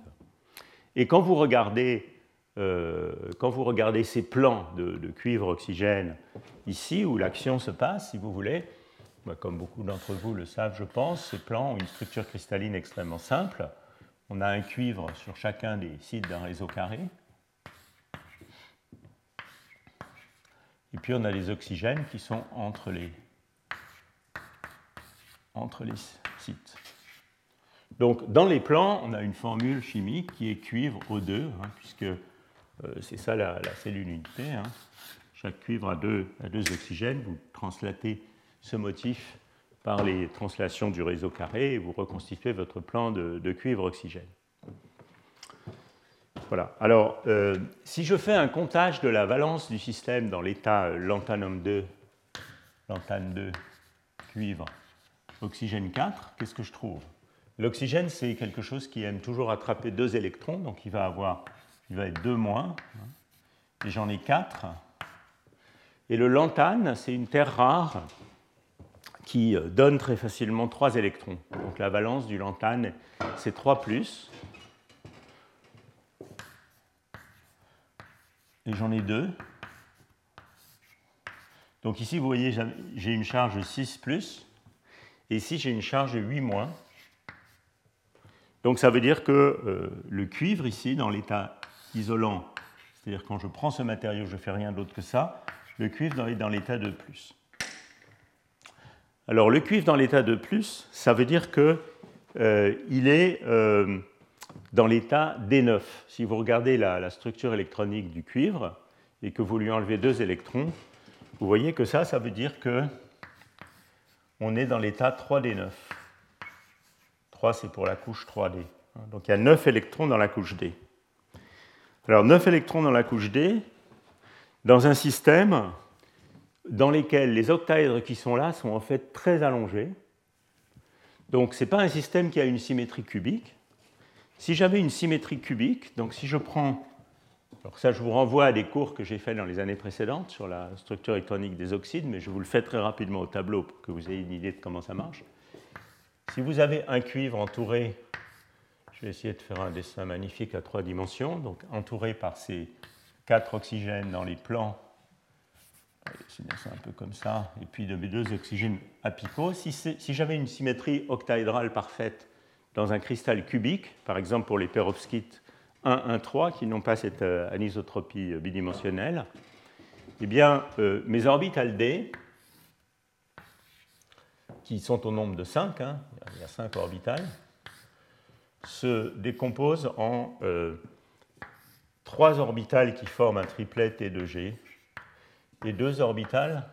Et quand vous regardez euh, quand vous regardez ces plans de, cuivre oxygène ici, où l'action se passe, si vous voulez, bah, comme beaucoup d'entre vous le savent, je pense, ces plans ont une structure cristalline extrêmement simple. On a un cuivre sur chacun des sites d'un réseau carré. Et puis on a les oxygènes qui sont entre les, sites. Donc dans les plans, on a une formule chimique qui est cuivre O2, hein, puisque euh, c'est ça la, cellule unité. Hein. Chaque cuivre a deux, oxygènes. Vous translatez ce motif par les translations du réseau carré et vous reconstituez votre plan de, cuivre-oxygène. Voilà. Alors, euh, si je fais un comptage de la valence du système dans l'état lanthanum 2, lanthane 2, cuivre, oxygène 4, qu'est-ce que je trouve? L'oxygène, c'est quelque chose qui aime toujours attraper deux électrons, donc il va avoir il va être 2 moins, et j'en ai 4. Et le lantane, c'est une terre rare qui euh, donne très facilement 3 électrons. Donc la valence du lantane, c'est 3 plus. Et j'en ai 2. Donc ici, vous voyez, j'ai une charge 6 plus. Et ici, j'ai une charge 8 moins. Donc ça veut dire que euh, le cuivre ici, dans l'état isolant, c'est-à-dire quand je prends ce matériau, je ne fais rien d'autre que ça, le cuivre est dans l'état de plus. Alors le cuivre dans l'état de plus, ça veut dire qu'il euh, est euh, dans l'état D9. Si vous regardez la, structure électronique du cuivre et que vous lui enlevez deux électrons, vous voyez que ça, ça veut dire que on est dans l'état 3D9. 3, c'est pour la couche 3D. Donc il y a 9 électrons dans la couche D. Alors 9 électrons dans la couche D, dans un système dans lequel les octaèdres qui sont là sont en fait très allongés. Donc ce n'est pas un système qui a une symétrie cubique, si j'avais une symétrie cubique, donc si je prends, alors ça je vous renvoie à des cours que j'ai fait dans les années précédentes sur la structure électronique des oxydes, mais je vous le fais très rapidement au tableau pour que vous ayez une idée de comment ça marche. Si vous avez un cuivre entouré, je vais essayer de faire un dessin magnifique à trois dimensions, donc entouré par ces quatre oxygènes dans les plans, c'est un peu comme ça, et puis de mes deux oxygènes apicaux. Si, si j'avais une symétrie octaédrale parfaite dans un cristal cubique, par exemple pour les perovskites 1, 1, 3, qui n'ont pas cette euh, anisotropie euh, bidimensionnelle, eh bien, euh, mes orbitales D, qui sont au nombre de 5, hein, il y a 5 orbitales, se décomposent en euh, trois orbitales qui forment un triplet T2G et deux orbitales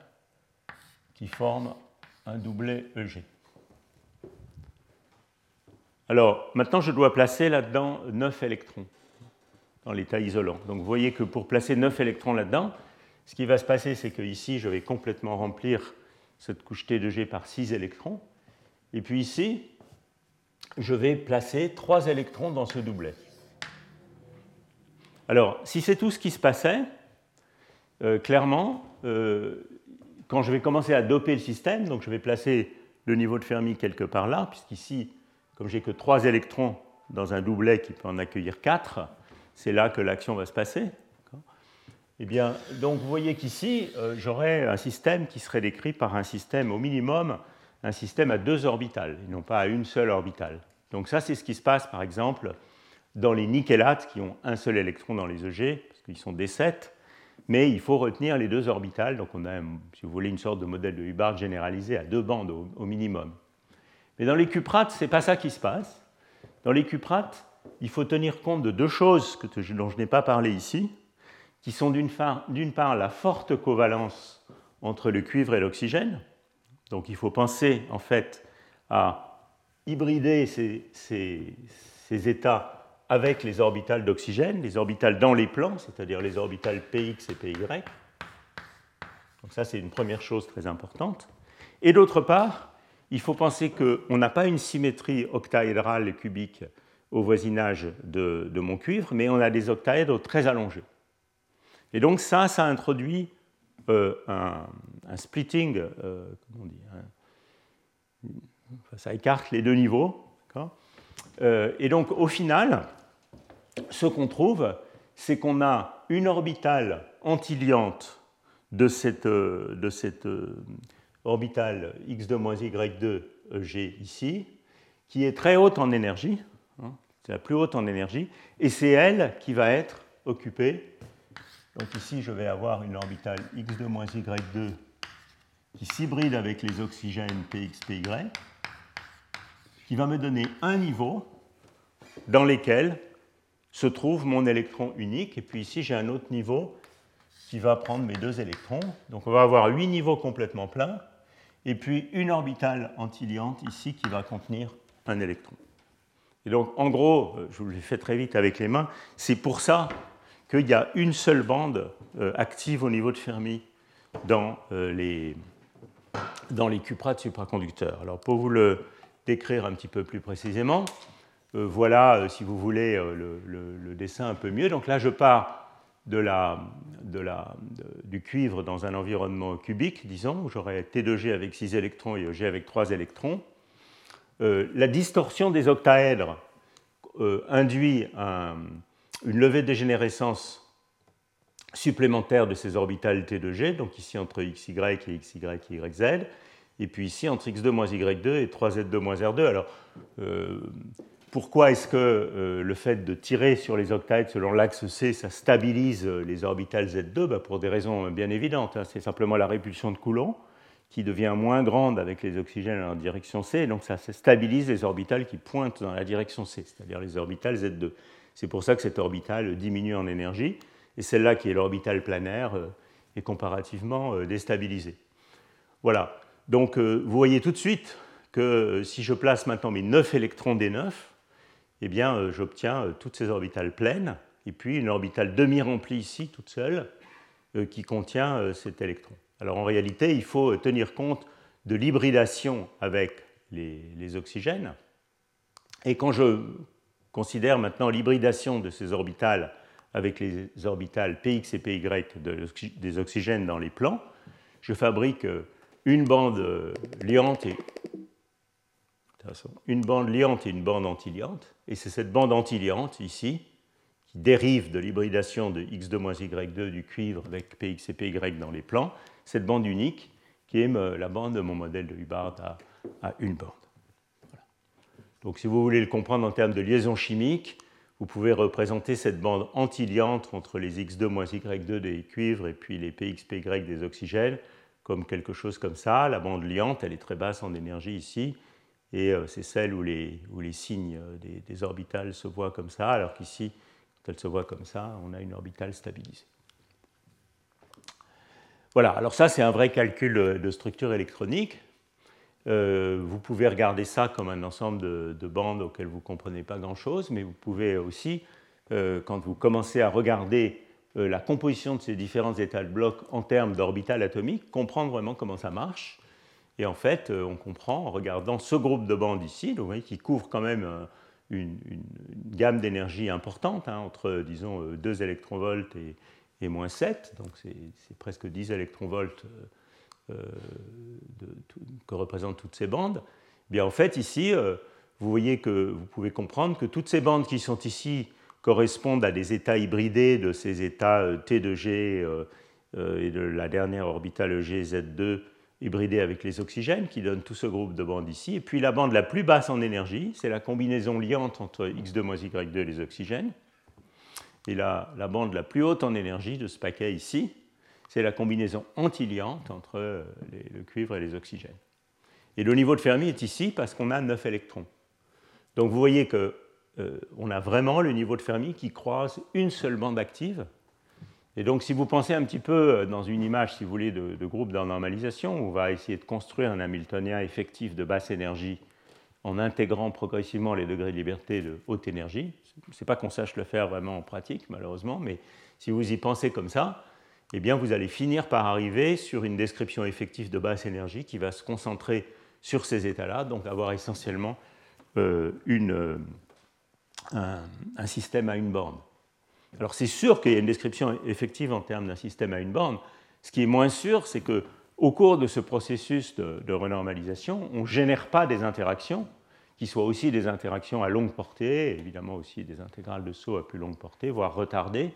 qui forment un doublet EG. Alors, maintenant, je dois placer là-dedans 9 électrons dans l'état isolant. Donc, vous voyez que pour placer 9 électrons là-dedans, ce qui va se passer, c'est que ici, je vais complètement remplir cette couche T de G par 6 électrons. Et puis ici, je vais placer 3 électrons dans ce doublet. Alors, si c'est tout ce qui se passait, euh, clairement, euh, quand je vais commencer à doper le système, donc je vais placer le niveau de Fermi quelque part là, puisqu'ici, comme j'ai que 3 électrons dans un doublet qui peut en accueillir 4, c'est là que l'action va se passer. Eh bien, donc vous voyez qu'ici, euh, j'aurais un système qui serait décrit par un système au minimum, un système à deux orbitales, et non pas à une seule orbitale. Donc ça, c'est ce qui se passe, par exemple, dans les nickelates qui ont un seul électron dans les EG, parce qu'ils sont D7, mais il faut retenir les deux orbitales. Donc on a, si vous voulez, une sorte de modèle de Hubbard généralisé à deux bandes au, minimum. Mais dans les cuprates, ce n'est pas ça qui se passe. Dans les cuprates, il faut tenir compte de deux choses que, dont je n'ai pas parlé ici qui sont d'une part, la forte covalence entre le cuivre et l'oxygène. Donc il faut penser en fait à hybrider ces, ces états avec les orbitales d'oxygène, les orbitales dans les plans, c'est-à-dire les orbitales px et py. Donc ça c'est une première chose très importante. Et d'autre part, il faut penser qu'on n'a pas une symétrie octaédrale et cubique au voisinage de, mon cuivre, mais on a des octaèdres très allongés. Et donc ça, ça introduit euh, un, splitting, euh, comment on dit, ça écarte les deux niveaux. Euh, et donc au final, ce qu'on trouve, c'est qu'on a une orbitale antiliante de cette, de cette orbitale x2-y2 g ici, qui est très haute en énergie, hein, c'est la plus haute en énergie, et c'est elle qui va être occupée. Donc ici, je vais avoir une orbitale x2 y2 qui s'hybride avec les oxygènes px, py, qui va me donner un niveau dans lequel se trouve mon électron unique. Et puis ici, j'ai un autre niveau qui va prendre mes deux électrons. Donc on va avoir huit niveaux complètement pleins, et puis une orbitale antiliante ici qui va contenir un électron. Et donc en gros, je vous le fais très vite avec les mains, c'est pour ça qu'il y a une seule bande euh, active au niveau de Fermi dans, euh, les, dans les cuprates supraconducteurs. Alors pour vous le décrire un petit peu plus précisément, euh, voilà, si vous voulez, le, dessin un peu mieux. Donc là, je pars du cuivre dans un environnement cubique, disons, où j'aurais T2G avec 6 électrons et EG avec 3 électrons. la distorsion des octaèdres induit un, une levée de dégénérescence supplémentaire de ces orbitales T de G, donc ici entre XY et XY et YZ, et puis ici entre X2 moins Y2 et 3Z2 moins R2. Alors, euh, pourquoi est-ce que euh, le fait de tirer sur les octaèdres selon l'axe C, ça stabilise les orbitales Z2 bah, Pour des raisons bien évidentes. Hein. C'est simplement la répulsion de Coulomb qui devient moins grande avec les oxygènes en direction C, donc ça stabilise les orbitales qui pointent dans la direction C, c'est-à-dire les orbitales Z2. C'est pour ça que cette orbitale diminue en énergie, et celle-là qui est l'orbitale planaire euh, est comparativement euh, déstabilisée. Voilà. Donc euh, vous voyez tout de suite que si je place maintenant mes 9 électrons D9, eh bien j'obtiens toutes ces orbitales pleines, et puis une orbitale demi-remplie ici, toute seule, qui contient cet électron. Alors en réalité, il faut tenir compte de l'hybridation avec les, les, oxygènes. Et quand je considère maintenant l'hybridation de ces orbitales avec les orbitales px et py des oxygènes dans les plans, je fabrique une bande liante et une bande liante et une bande antiliante, et c'est cette bande antiliante ici qui dérive de l'hybridation de X2-Y2 du cuivre avec Px et Py dans les plans, cette bande unique qui est la bande de mon modèle de Hubbard à, une bande. Donc si vous voulez le comprendre en termes de liaison chimique, vous pouvez représenter cette bande antiliante entre les X2-Y2 des cuivres et puis les Px, Py des oxygènes comme quelque chose comme ça. La bande liante, elle est très basse en énergie ici, et euh, c'est celle où les, où les signes des, des, orbitales se voient comme ça, alors qu'ici, quand elles se voient comme ça, on a une orbitale stabilisée. Voilà, alors ça c'est un vrai calcul de structure électronique. Euh, vous pouvez regarder ça comme un ensemble de, bandes auxquelles vous ne comprenez pas grand-chose, mais vous pouvez aussi, euh, quand vous commencez à regarder euh, la composition de ces différents états de blocs en termes d'orbital atomique, comprendre vraiment comment ça marche. Et en fait, on comprend en regardant ce groupe de bandes ici, vous voyez, qui couvre quand même une, gamme d'énergie importante, hein, entre, disons, 2 électronvolts et, et moins 7, donc c'est presque 10 électronvolts euh, que représentent toutes ces bandes, bien en fait ici, euh, vous voyez que vous pouvez comprendre que toutes ces bandes qui sont ici correspondent à des états hybridés de ces états euh, T de G et de la dernière orbitale GZ2 hybridée avec les oxygènes qui donne tout ce groupe de bandes ici. Et puis la bande la plus basse en énergie, c'est la combinaison liante entre X2-Y2 et les oxygènes. Et la, bande la plus haute en énergie de ce paquet ici, c'est la combinaison antiliante entre le cuivre et les oxygènes. Et le niveau de Fermi est ici parce qu'on a 9 électrons. Donc vous voyez qu'on euh, a vraiment le niveau de Fermi qui croise une seule bande active. Et donc si vous pensez un petit peu euh, dans une image, si vous voulez, de, groupe de normalisation, on va essayer de construire un Hamiltonien effectif de basse énergie en intégrant progressivement les degrés de liberté de haute énergie. Ce n'est pas qu'on sache le faire vraiment en pratique, malheureusement, mais si vous y pensez comme ça, eh bien, vous allez finir par arriver sur une description effective de basse énergie qui va se concentrer sur ces états-là, donc avoir essentiellement euh, euh, un, système à une borne. Alors c'est sûr qu'il y a une description effective en termes d'un système à une borne. Ce qui est moins sûr, c'est que au cours de ce processus de, de renormalisation, on ne génère pas des interactions qui soient aussi des interactions à longue portée, évidemment aussi des intégrales de saut à plus longue portée, voire retardées,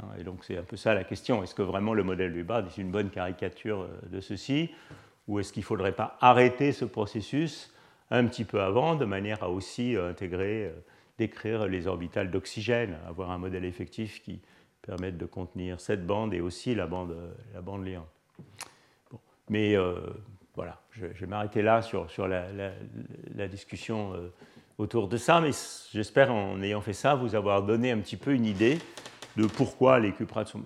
Hein, et donc c'est un peu ça la question. Est-ce que vraiment le modèle Hubbard est une bonne caricature euh, de ceci? Ou est-ce qu'il ne faudrait pas arrêter ce processus un petit peu avant de manière à aussi euh, intégrer, euh, décrire les orbitales d'oxygène, avoir un modèle effectif qui permette de contenir cette bande et aussi la bande, la bande liante. Mais voilà, je, vais m'arrêter là sur, sur la, discussion autour de ça, mais j'espère en ayant fait ça vous avoir donné un petit peu une idée de pourquoi les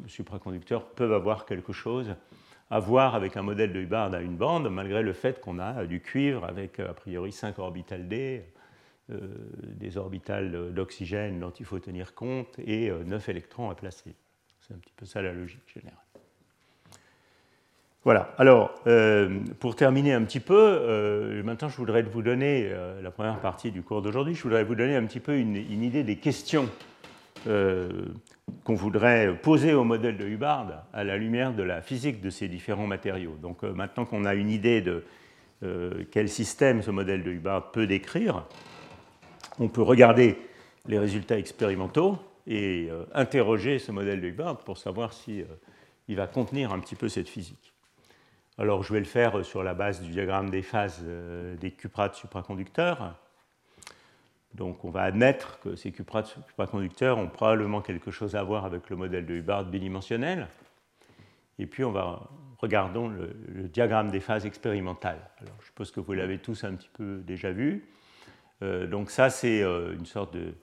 supraconducteurs peuvent avoir quelque chose à voir avec un modèle de Hubbard à une bande, malgré le fait qu'on a du cuivre avec a priori 5 orbitales D, euh, des orbitales d'oxygène dont il faut tenir compte et 9 euh, électrons à placer. C'est un petit peu ça la logique générale. Voilà, alors euh, pour terminer un petit peu, maintenant je voudrais vous donner, la première partie du cours d'aujourd'hui, je voudrais vous donner un petit peu une, idée des questions qu'on voudrait poser au modèle de Hubbard à la lumière de la physique de ces différents matériaux. Donc euh, maintenant qu'on a une idée de euh, quel système ce modèle de Hubbard peut décrire, on peut regarder les résultats expérimentaux et euh, interroger ce modèle de Hubbard pour savoir si il va contenir un petit peu cette physique. Alors je vais le faire sur la base du diagramme des phases des cuprates supraconducteurs. Donc on va admettre que ces supraconducteurs ont probablement quelque chose à voir avec le modèle de Hubbard bidimensionnel. Et puis on va regardons le, diagramme des phases expérimentales. Alors, je suppose que vous l'avez tous un petit peu déjà vu. Euh, donc ça c'est euh, une sorte de,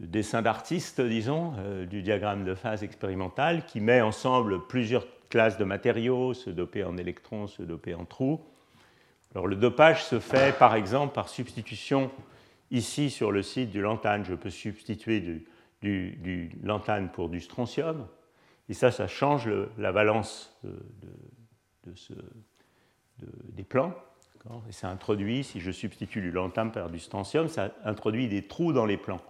dessin d'artiste, disons, euh, du diagramme de phase expérimentale qui met ensemble plusieurs classes de matériaux, ceux dopés en électrons, ceux dopés en trous. Alors le dopage se fait par exemple par substitution Ici, sur le site du lantane, je peux substituer du, lantane pour du strontium. Et ça, ça change la valence des plans. Et ça introduit, si je substitue du lantane par du strontium, ça introduit des trous dans les plans.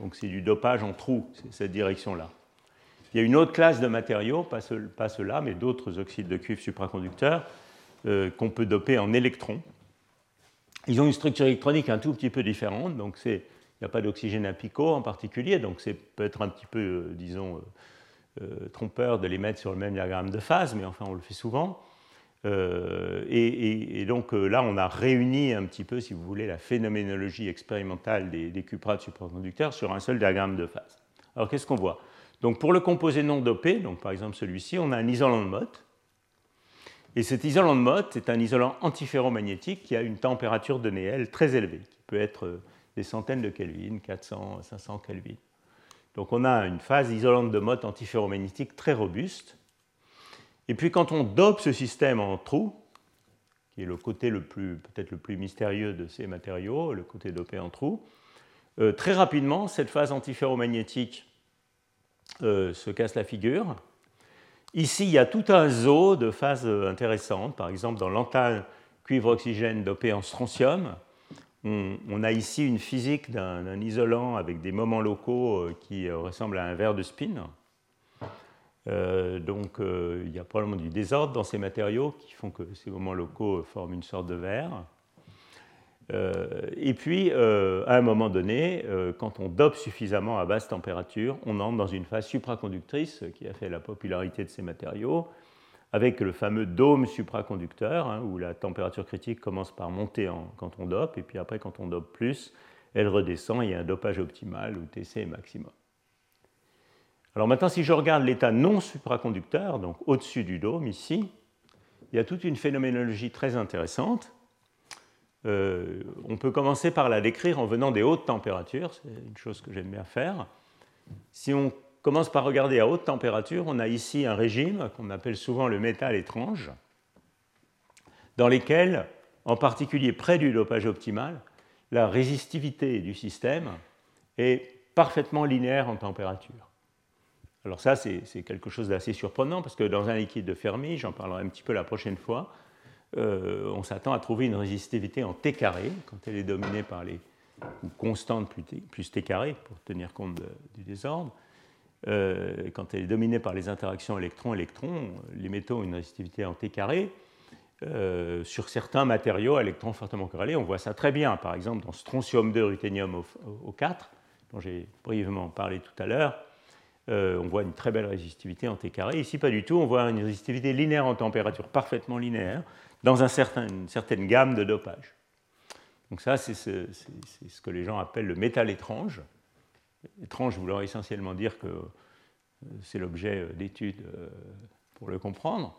Donc c'est du dopage en trou, c'est cette direction-là. Il y a une autre classe de matériaux, pas, ceux-là, mais d'autres oxydes de cuivre supraconducteurs, euh, qu'on peut doper en électrons. Ils ont une structure électronique un tout petit peu différente, donc il n'y a pas d'oxygène à picot en particulier, donc c'est peut-être un petit peu, euh, disons, euh, trompeur de les mettre sur le même diagramme de phase, mais enfin on le fait souvent. Et, donc là, on a réuni un petit peu, si vous voulez, la phénoménologie expérimentale des, des cuprates supraconducteurs sur un seul diagramme de phase. Alors qu'est-ce qu'on voit? Donc pour le composé non dopé, donc par exemple celui-ci, on a un isolant de Mott. Et cet isolant de Mott est un isolant antiferromagnétique qui a une température de Néel très élevée, qui peut être euh, des centaines de Kelvin, 400, 500 Kelvin. Donc on a une phase isolante de Mott antiferromagnétique très robuste. Et puis quand on dope ce système en trou, qui est le côté le plus peut-être le plus mystérieux de ces matériaux, le côté dopé en trou, euh, très rapidement cette phase antiferromagnétique euh, se casse la figure. Ici, il y a tout un zoo de phases intéressantes. Par exemple, dans l'antale cuivre-oxygène dopé en strontium, on, a ici une physique d'un isolant avec des moments locaux euh, qui euh, ressemblent à un verre de spin. Donc, il y a probablement du désordre dans ces matériaux qui font que ces moments locaux forment une sorte de verre. Euh, et puis, euh, à un moment donné, euh, quand on dope suffisamment à basse température, on entre dans une phase supraconductrice qui a fait la popularité de ces matériaux, avec le fameux dôme supraconducteur, hein, où la température critique commence par monter quand on dope, et puis après, quand on dope plus, elle redescend, il y a un dopage optimal où TC est maximum. Alors maintenant, si je regarde l'état non supraconducteur, donc au-dessus du dôme, ici, il y a toute une phénoménologie très intéressante euh, on peut commencer par la décrire en venant des hautes températures, c'est une chose que j'aime bien faire. Si on commence par regarder à haute température, on a ici un régime qu'on appelle souvent le métal étrange, dans lequel, en particulier près du dopage optimal, la résistivité du système est parfaitement linéaire en température. Alors ça, c'est quelque chose d'assez surprenant, parce que dans un liquide de Fermi, j'en parlerai un petit peu la prochaine fois, euh, on s'attend à trouver une résistivité en T carré, quand elle est dominée par les. ou constante plus T, carré, pour tenir compte du désordre. Euh, quand elle est dominée par les interactions électron-électron, les métaux ont une résistivité en T carré. Euh, sur certains matériaux à électrons fortement corrélés, on voit ça très bien. Par exemple, dans strontium 2 ruthénium au 4, dont j'ai brièvement parlé tout à l'heure, on voit une très belle résistivité en T carré. Ici, pas du tout. On voit une résistivité linéaire en température, parfaitement linéaire, dans une certaine gamme de dopage. Donc ça, c'est ce, que les gens appellent le métal étrange. Étrange voulant essentiellement dire que euh, c'est l'objet euh, d'études euh, pour le comprendre.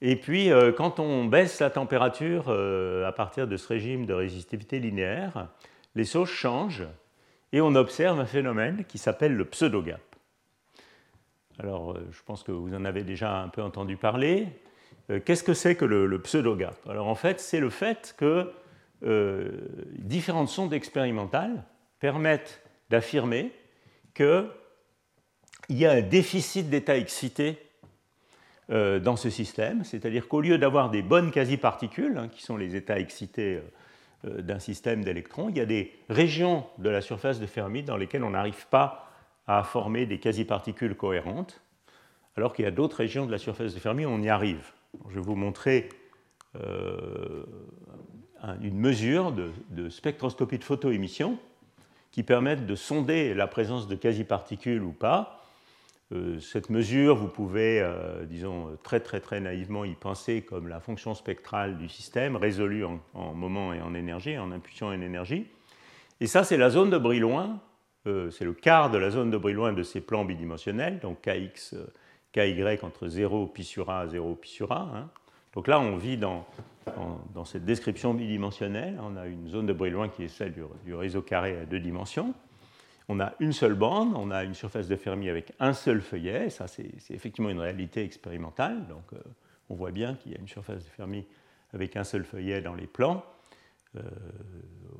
Et puis, quand on baisse la température à partir de ce régime de résistivité linéaire, les sauces changent et on observe un phénomène qui s'appelle le pseudo-gap. Alors, je pense que vous en avez déjà un peu entendu parler. Euh, qu'est-ce que c'est que le, pseudo-gap Alors en fait, c'est le fait que euh, différentes sondes expérimentales permettent d'affirmer qu'il y a un déficit d'état excité euh, dans ce système, c'est-à-dire qu'au lieu d'avoir des bonnes quasi-particules, hein, qui sont les états excités d'un système d'électrons, il y a des régions de la surface de Fermi dans lesquelles on n'arrive pas à former des quasi-particules cohérentes, alors qu'il y a d'autres régions de la surface de Fermi où on y arrive. Je vais vous montrer euh, une mesure de, spectroscopie de photoémission qui permettent de sonder la présence de quasi-particules ou pas. Euh, cette mesure, vous pouvez, euh, disons, très très très naïvement y penser comme la fonction spectrale du système résolue en, en moment et en énergie, en impulsion et en énergie. Et ça, c'est la zone de Brillouin, c'est le quart de la zone de Brillouin de ces plans bidimensionnels, donc Kx KY entre 0 pi sur A, 0 pi sur A. Hein. Donc là, on vit dans, cette description bidimensionnelle. On a une zone de Brillouin qui est celle du, réseau carré à deux dimensions. On a une seule bande, on a une surface de Fermi avec un seul feuillet. Ça, c'est effectivement une réalité expérimentale. Donc, euh, on voit bien qu'il y a une surface de Fermi avec un seul feuillet dans les plans, euh,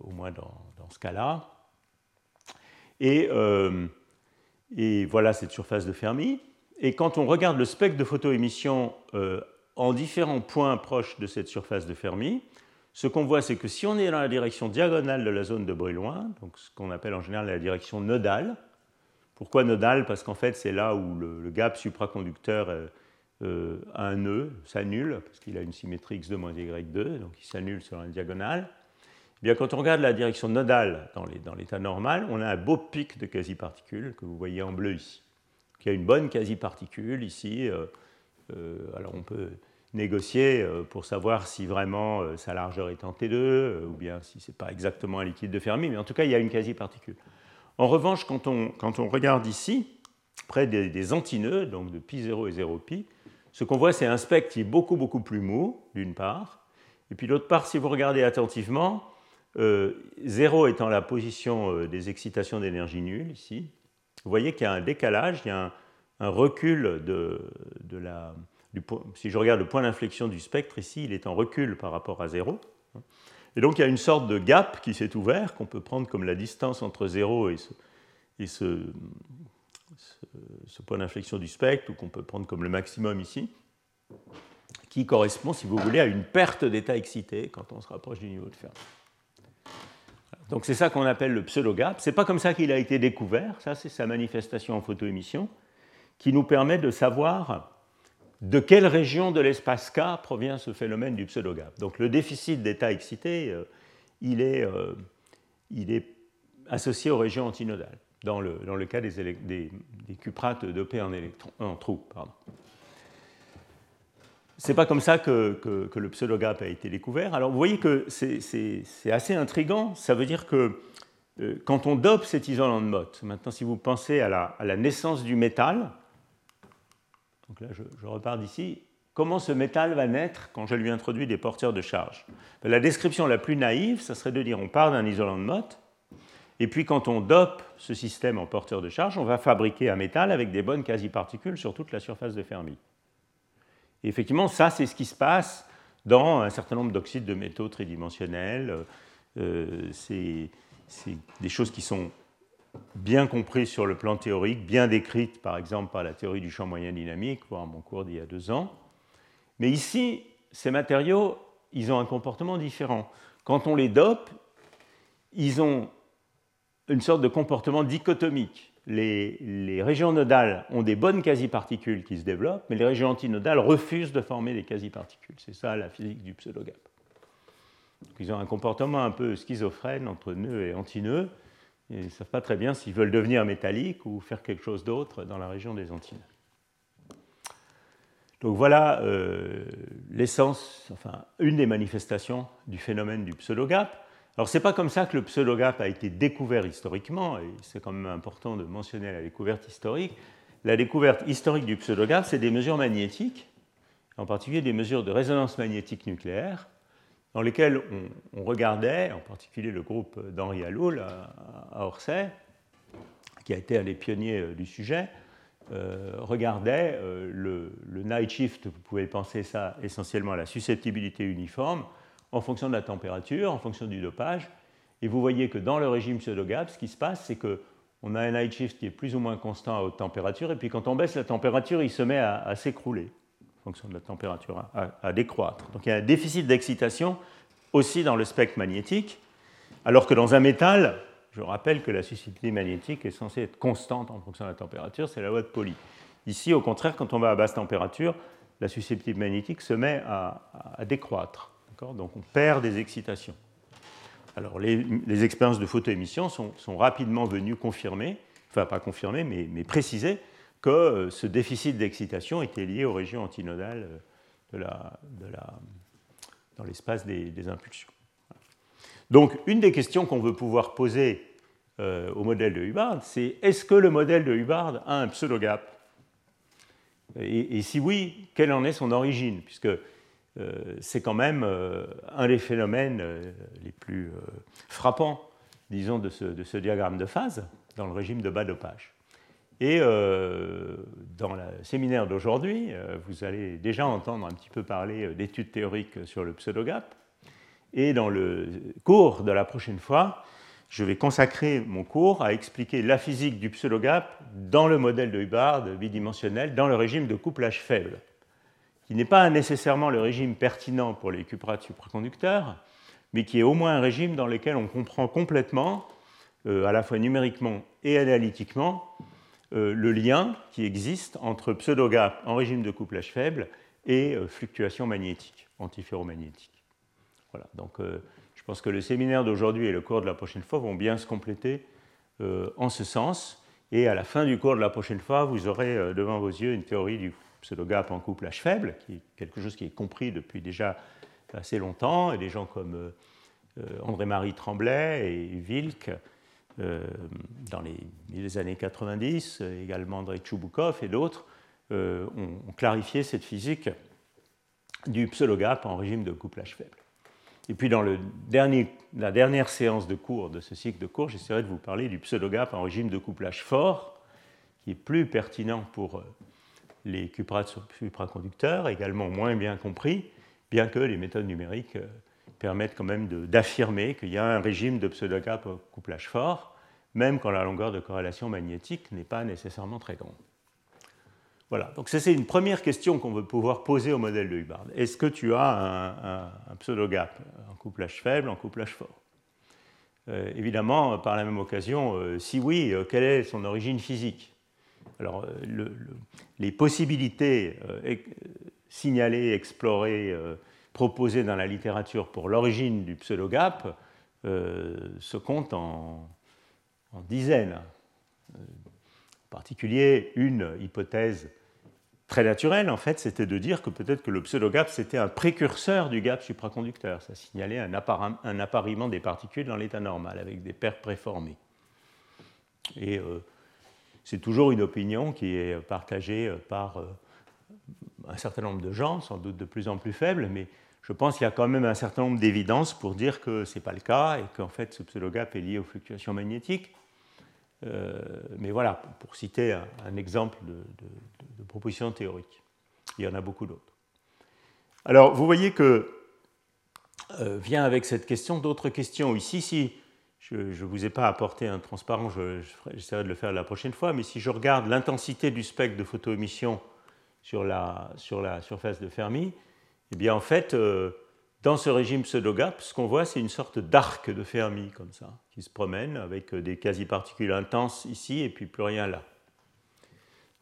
au moins dans, ce cas-là. Et, euh, et, voilà cette surface de Fermi. Et quand on regarde le spectre de photoémission euh, en différents points proches de cette surface de Fermi, ce qu'on voit, c'est que si on est dans la direction diagonale de la zone de Brillouin, donc ce qu'on appelle en général la direction nodale, pourquoi nodale? Parce qu'en fait, c'est là où le, gap supraconducteur euh, a un nœud, s'annule, parce qu'il a une symétrie x2 moins y2, donc il s'annule sur la diagonale. Bien, quand on regarde la direction nodale dans l'état normal, on a un beau pic de quasi-particules que vous voyez en bleu ici. il y a une bonne quasi-particule ici. Euh, euh, alors on peut négocier pour savoir si vraiment sa largeur est en T2 ou bien si ce n'est pas exactement un liquide de Fermi, mais en tout cas il y a une quasi-particule. En revanche, quand on, regarde ici, près des, des antinœuds, donc de pi0 et 0pi, ce qu'on voit, c'est un spectre qui est beaucoup, beaucoup plus mou, d'une part, et puis d'autre part, si vous regardez attentivement, 0 euh, étant la position euh, des excitations d'énergie nulle, ici, vous voyez qu'il y a un décalage, il y a un, recul de, la... si je regarde le point d'inflexion du spectre, ici, il est en recul par rapport à 0. Et donc il y a une sorte de gap qui s'est ouvert, qu'on peut prendre comme la distance entre 0 et ce, point d'inflexion du spectre, ou qu'on peut prendre comme le maximum ici, qui correspond, si vous voulez, à une perte d'état excité quand on se rapproche du niveau de Fermi. Donc c'est ça qu'on appelle le pseudo-gap. Ce n'est pas comme ça qu'il a été découvert, ça c'est sa manifestation en photoémission, qui nous permet de savoir de quelle région de l'espace K provient ce phénomène du pseudo-gap. Donc le déficit d'état excité, euh, il, est, euh, il, est, associé aux régions antinodales, dans le, dans le cas des, cuprates dopés en, en trous. Pardon. C'est pas comme ça que, le pseudo-gap a été découvert. Alors vous voyez que c'est assez intrigant. Ça veut dire que euh, quand on dope cet isolant de Mott, maintenant si vous pensez à la, naissance du métal, donc là, je, repars d'ici. Comment ce métal va naître quand je lui introduis des porteurs de charge? Ben, La description la plus naïve, ça serait de dire on part d'un isolant de Mott, et puis quand on dope ce système en porteur de charge, on va fabriquer un métal avec des bonnes quasi-particules sur toute la surface de Fermi. Et effectivement, ça, c'est ce qui se passe dans un certain nombre d'oxydes de métaux tridimensionnels. Euh, c'est des choses qui sont bien comprise sur le plan théorique, bien décrite par exemple par la théorie du champ moyen dynamique, voire mon cours d'il y a deux ans. Mais ici, ces matériaux, ils ont un comportement différent. Quand on les dope, ils ont une sorte de comportement dichotomique. Les, régions nodales ont des bonnes quasi-particules qui se développent, mais les régions antinodales refusent de former des quasi-particules. C'est ça la physique du pseudo-gap. Ils ont un comportement un peu schizophrène entre nœuds et antinœuds, ils ne savent pas très bien s'ils veulent devenir métalliques ou faire quelque chose d'autre dans la région des Antilles. Donc voilà euh, l'essence, enfin une des manifestations du phénomène du pseudo-gap. Alors c'est pas comme ça que le pseudo-gap a été découvert historiquement, et c'est quand même important de mentionner la découverte historique. La découverte historique du pseudo-gap, c'est des mesures magnétiques, en particulier des mesures de résonance magnétique nucléaire, dans lesquels on, regardait, en particulier le groupe d'Henri Alloul à, Orsay, qui a été un des pionniers euh, du sujet, euh, regardait euh, le, night shift, vous pouvez penser ça essentiellement à la susceptibilité uniforme, en fonction de la température, en fonction du dopage. Et vous voyez que dans le régime pseudo-gap, ce qui se passe, c'est qu'on a un night shift qui est plus ou moins constant à haute température, et puis quand on baisse la température, il se met à s'écrouler fonction de la température, à, décroître. Donc il y a un déficit d'excitation aussi dans le spectre magnétique, alors que dans un métal, je rappelle que la susceptibilité magnétique est censée être constante en fonction de la température, c'est la loi de Pauli. Ici, au contraire, quand on va à basse température, la susceptibilité magnétique se met à, décroître. Donc on perd des excitations. Alors les, expériences de photoémission sont, rapidement venues confirmer, enfin pas confirmer, mais, préciser que euh, ce déficit d'excitation était lié aux régions antinodales euh, dans l'espace des, impulsions. Donc, une des questions qu'on veut pouvoir poser euh, au modèle de Hubbard, c'est est-ce que le modèle de Hubbard a un pseudo-gap? Et, si oui, quelle en est son origine? Puisque c'est quand même un des phénomènes les plus frappants, disons, de ce, diagramme de phase dans le régime de bas dopage. Et euh, dans le séminaire d'aujourd'hui, euh, vous allez déjà entendre un petit peu parler euh, d'études théoriques sur le pseudogap. Et dans le cours de la prochaine fois, je vais consacrer mon cours à expliquer la physique du pseudogap dans le modèle de Hubbard bidimensionnel, dans le régime de couplage faible, qui n'est pas nécessairement le régime pertinent pour les cuprates supraconducteurs, mais qui est au moins un régime dans lequel on comprend complètement, euh, à la fois numériquement et analytiquement, euh, le lien qui existe entre pseudogap en régime de couplage faible et euh, fluctuation magnétique, antiferromagnétique. Voilà, donc je pense que le séminaire d'aujourd'hui et le cours de la prochaine fois vont bien se compléter en ce sens. Et à la fin du cours de la prochaine fois, vous aurez devant vos yeux une théorie du pseudogap en couplage faible, qui est quelque chose qui est compris depuis déjà assez longtemps, et des gens comme André-Marie Tremblay et Wilk euh, dans les, années 90, également Andrei Tchouboukov et d'autres, euh, ont, clarifié cette physique du pseudogap en régime de couplage faible. Et puis dans le dernier, la dernière séance de cours de ce cycle de cours, j'essaierai de vous parler du pseudogap en régime de couplage fort, qui est plus pertinent pour euh, les supraconducteurs, également moins bien compris, bien que les méthodes numériques permettent quand même d'affirmer qu'il y a un régime de pseudogap au couplage fort, même quand la longueur de corrélation magnétique n'est pas nécessairement très grande. Voilà, donc c'est une première question qu'on veut pouvoir poser au modèle de Hubbard. Est-ce que tu as un, pseudogap, un couplage faible, un couplage fort? Euh, Évidemment, par la même occasion, euh, si oui, euh, quelle est son origine physique? Alors, les possibilités signalées, explorées, proposées dans la littérature pour l'origine du pseudogap euh, se comptent en, dizaines. Euh, en particulier, une hypothèse très naturelle, en fait, c'était de dire que peut-être que le pseudogap, c'était un précurseur du gap supraconducteur. Ça signalait un, un appariement des particules dans l'état normal, avec des paires préformées. Et euh, c'est toujours une opinion qui est partagée par un certain nombre de gens, sans doute de plus en plus faibles, mais je pense qu'il y a quand même un certain nombre d'évidences pour dire que ce n'est pas le cas et qu'en fait ce pseudogap est lié aux fluctuations magnétiques. Euh, mais voilà, pour citer un, exemple de, proposition théorique. Il y en a beaucoup d'autres. Alors, vous voyez que euh, vient avec cette question d'autres questions. Ici, si je ne vous ai pas apporté un transparent, j'essaierai de le faire la prochaine fois, mais si je regarde l'intensité du spectre de photoémission sur la, sur la surface de Fermi, eh bien, en fait, euh, dans ce régime pseudo-gap, ce qu'on voit, c'est une sorte d'arc de Fermi, comme ça, qui se promène avec euh, des quasi-particules intenses ici et puis plus rien là.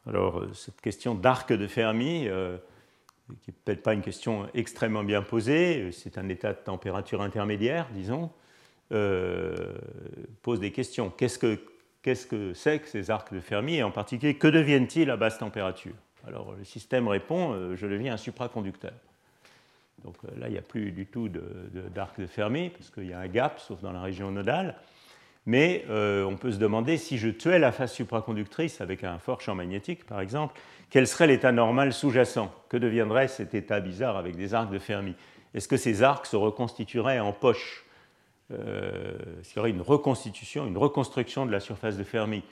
Alors, euh, cette question d'arc de Fermi, qui n'est peut-être pas une question extrêmement bien posée, c'est un état de température intermédiaire, disons, pose des questions. Qu'est-ce que c'est que ces arcs de Fermi et en particulier que deviennent-ils à basse température? Alors le système répond je deviens un supraconducteur. Donc euh, là, il n'y a plus du tout d'arc de, Fermi, parce qu'il y a un gap, sauf dans la région nodale. Mais euh, on peut se demander si je tuais la phase supraconductrice avec un fort champ magnétique, par exemple, quel serait l'état normal sous-jacent? Que deviendrait cet état bizarre avec des arcs de Fermi? Est-ce que ces arcs se reconstitueraient en poche? Euh, Est-ce y aurait une reconstitution, une reconstruction de la surface de Fermi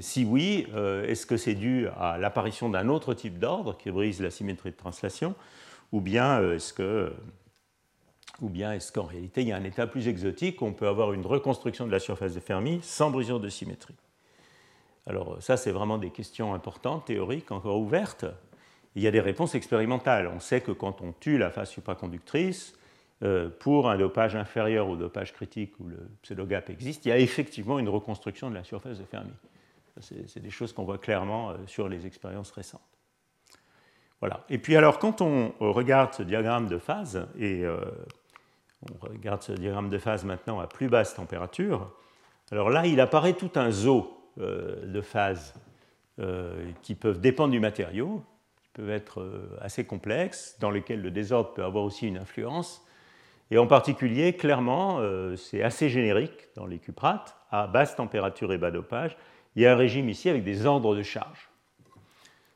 Si oui, est-ce que c'est dû à l'apparition d'un autre type d'ordre qui brise la symétrie de translation ou bien euh, est-ce ou bien est-ce qu'en réalité il y a un état plus exotique où on peut avoir une reconstruction de la surface de Fermi sans brisure de symétrie? Alors ça c'est vraiment des questions importantes, théoriques, encore ouvertes. Il y a des réponses expérimentales. On sait que quand on tue la phase supraconductrice, euh, pour un dopage inférieur au dopage critique où le pseudogap existe, il y a effectivement une reconstruction de la surface de Fermi. C'est des choses qu'on voit clairement euh, sur les expériences récentes. Et puis alors, quand on regarde ce diagramme de phase, et euh, on regarde ce diagramme de phase maintenant à plus basse température, alors là, il apparaît tout un zoo euh, de phases euh, qui peuvent dépendre du matériau, qui peuvent être assez complexes, dans lesquels le désordre peut avoir aussi une influence. Et en particulier, clairement, c'est assez générique dans les cuprates, à basse température et bas dopage. Il y a un régime ici avec des ordres de charge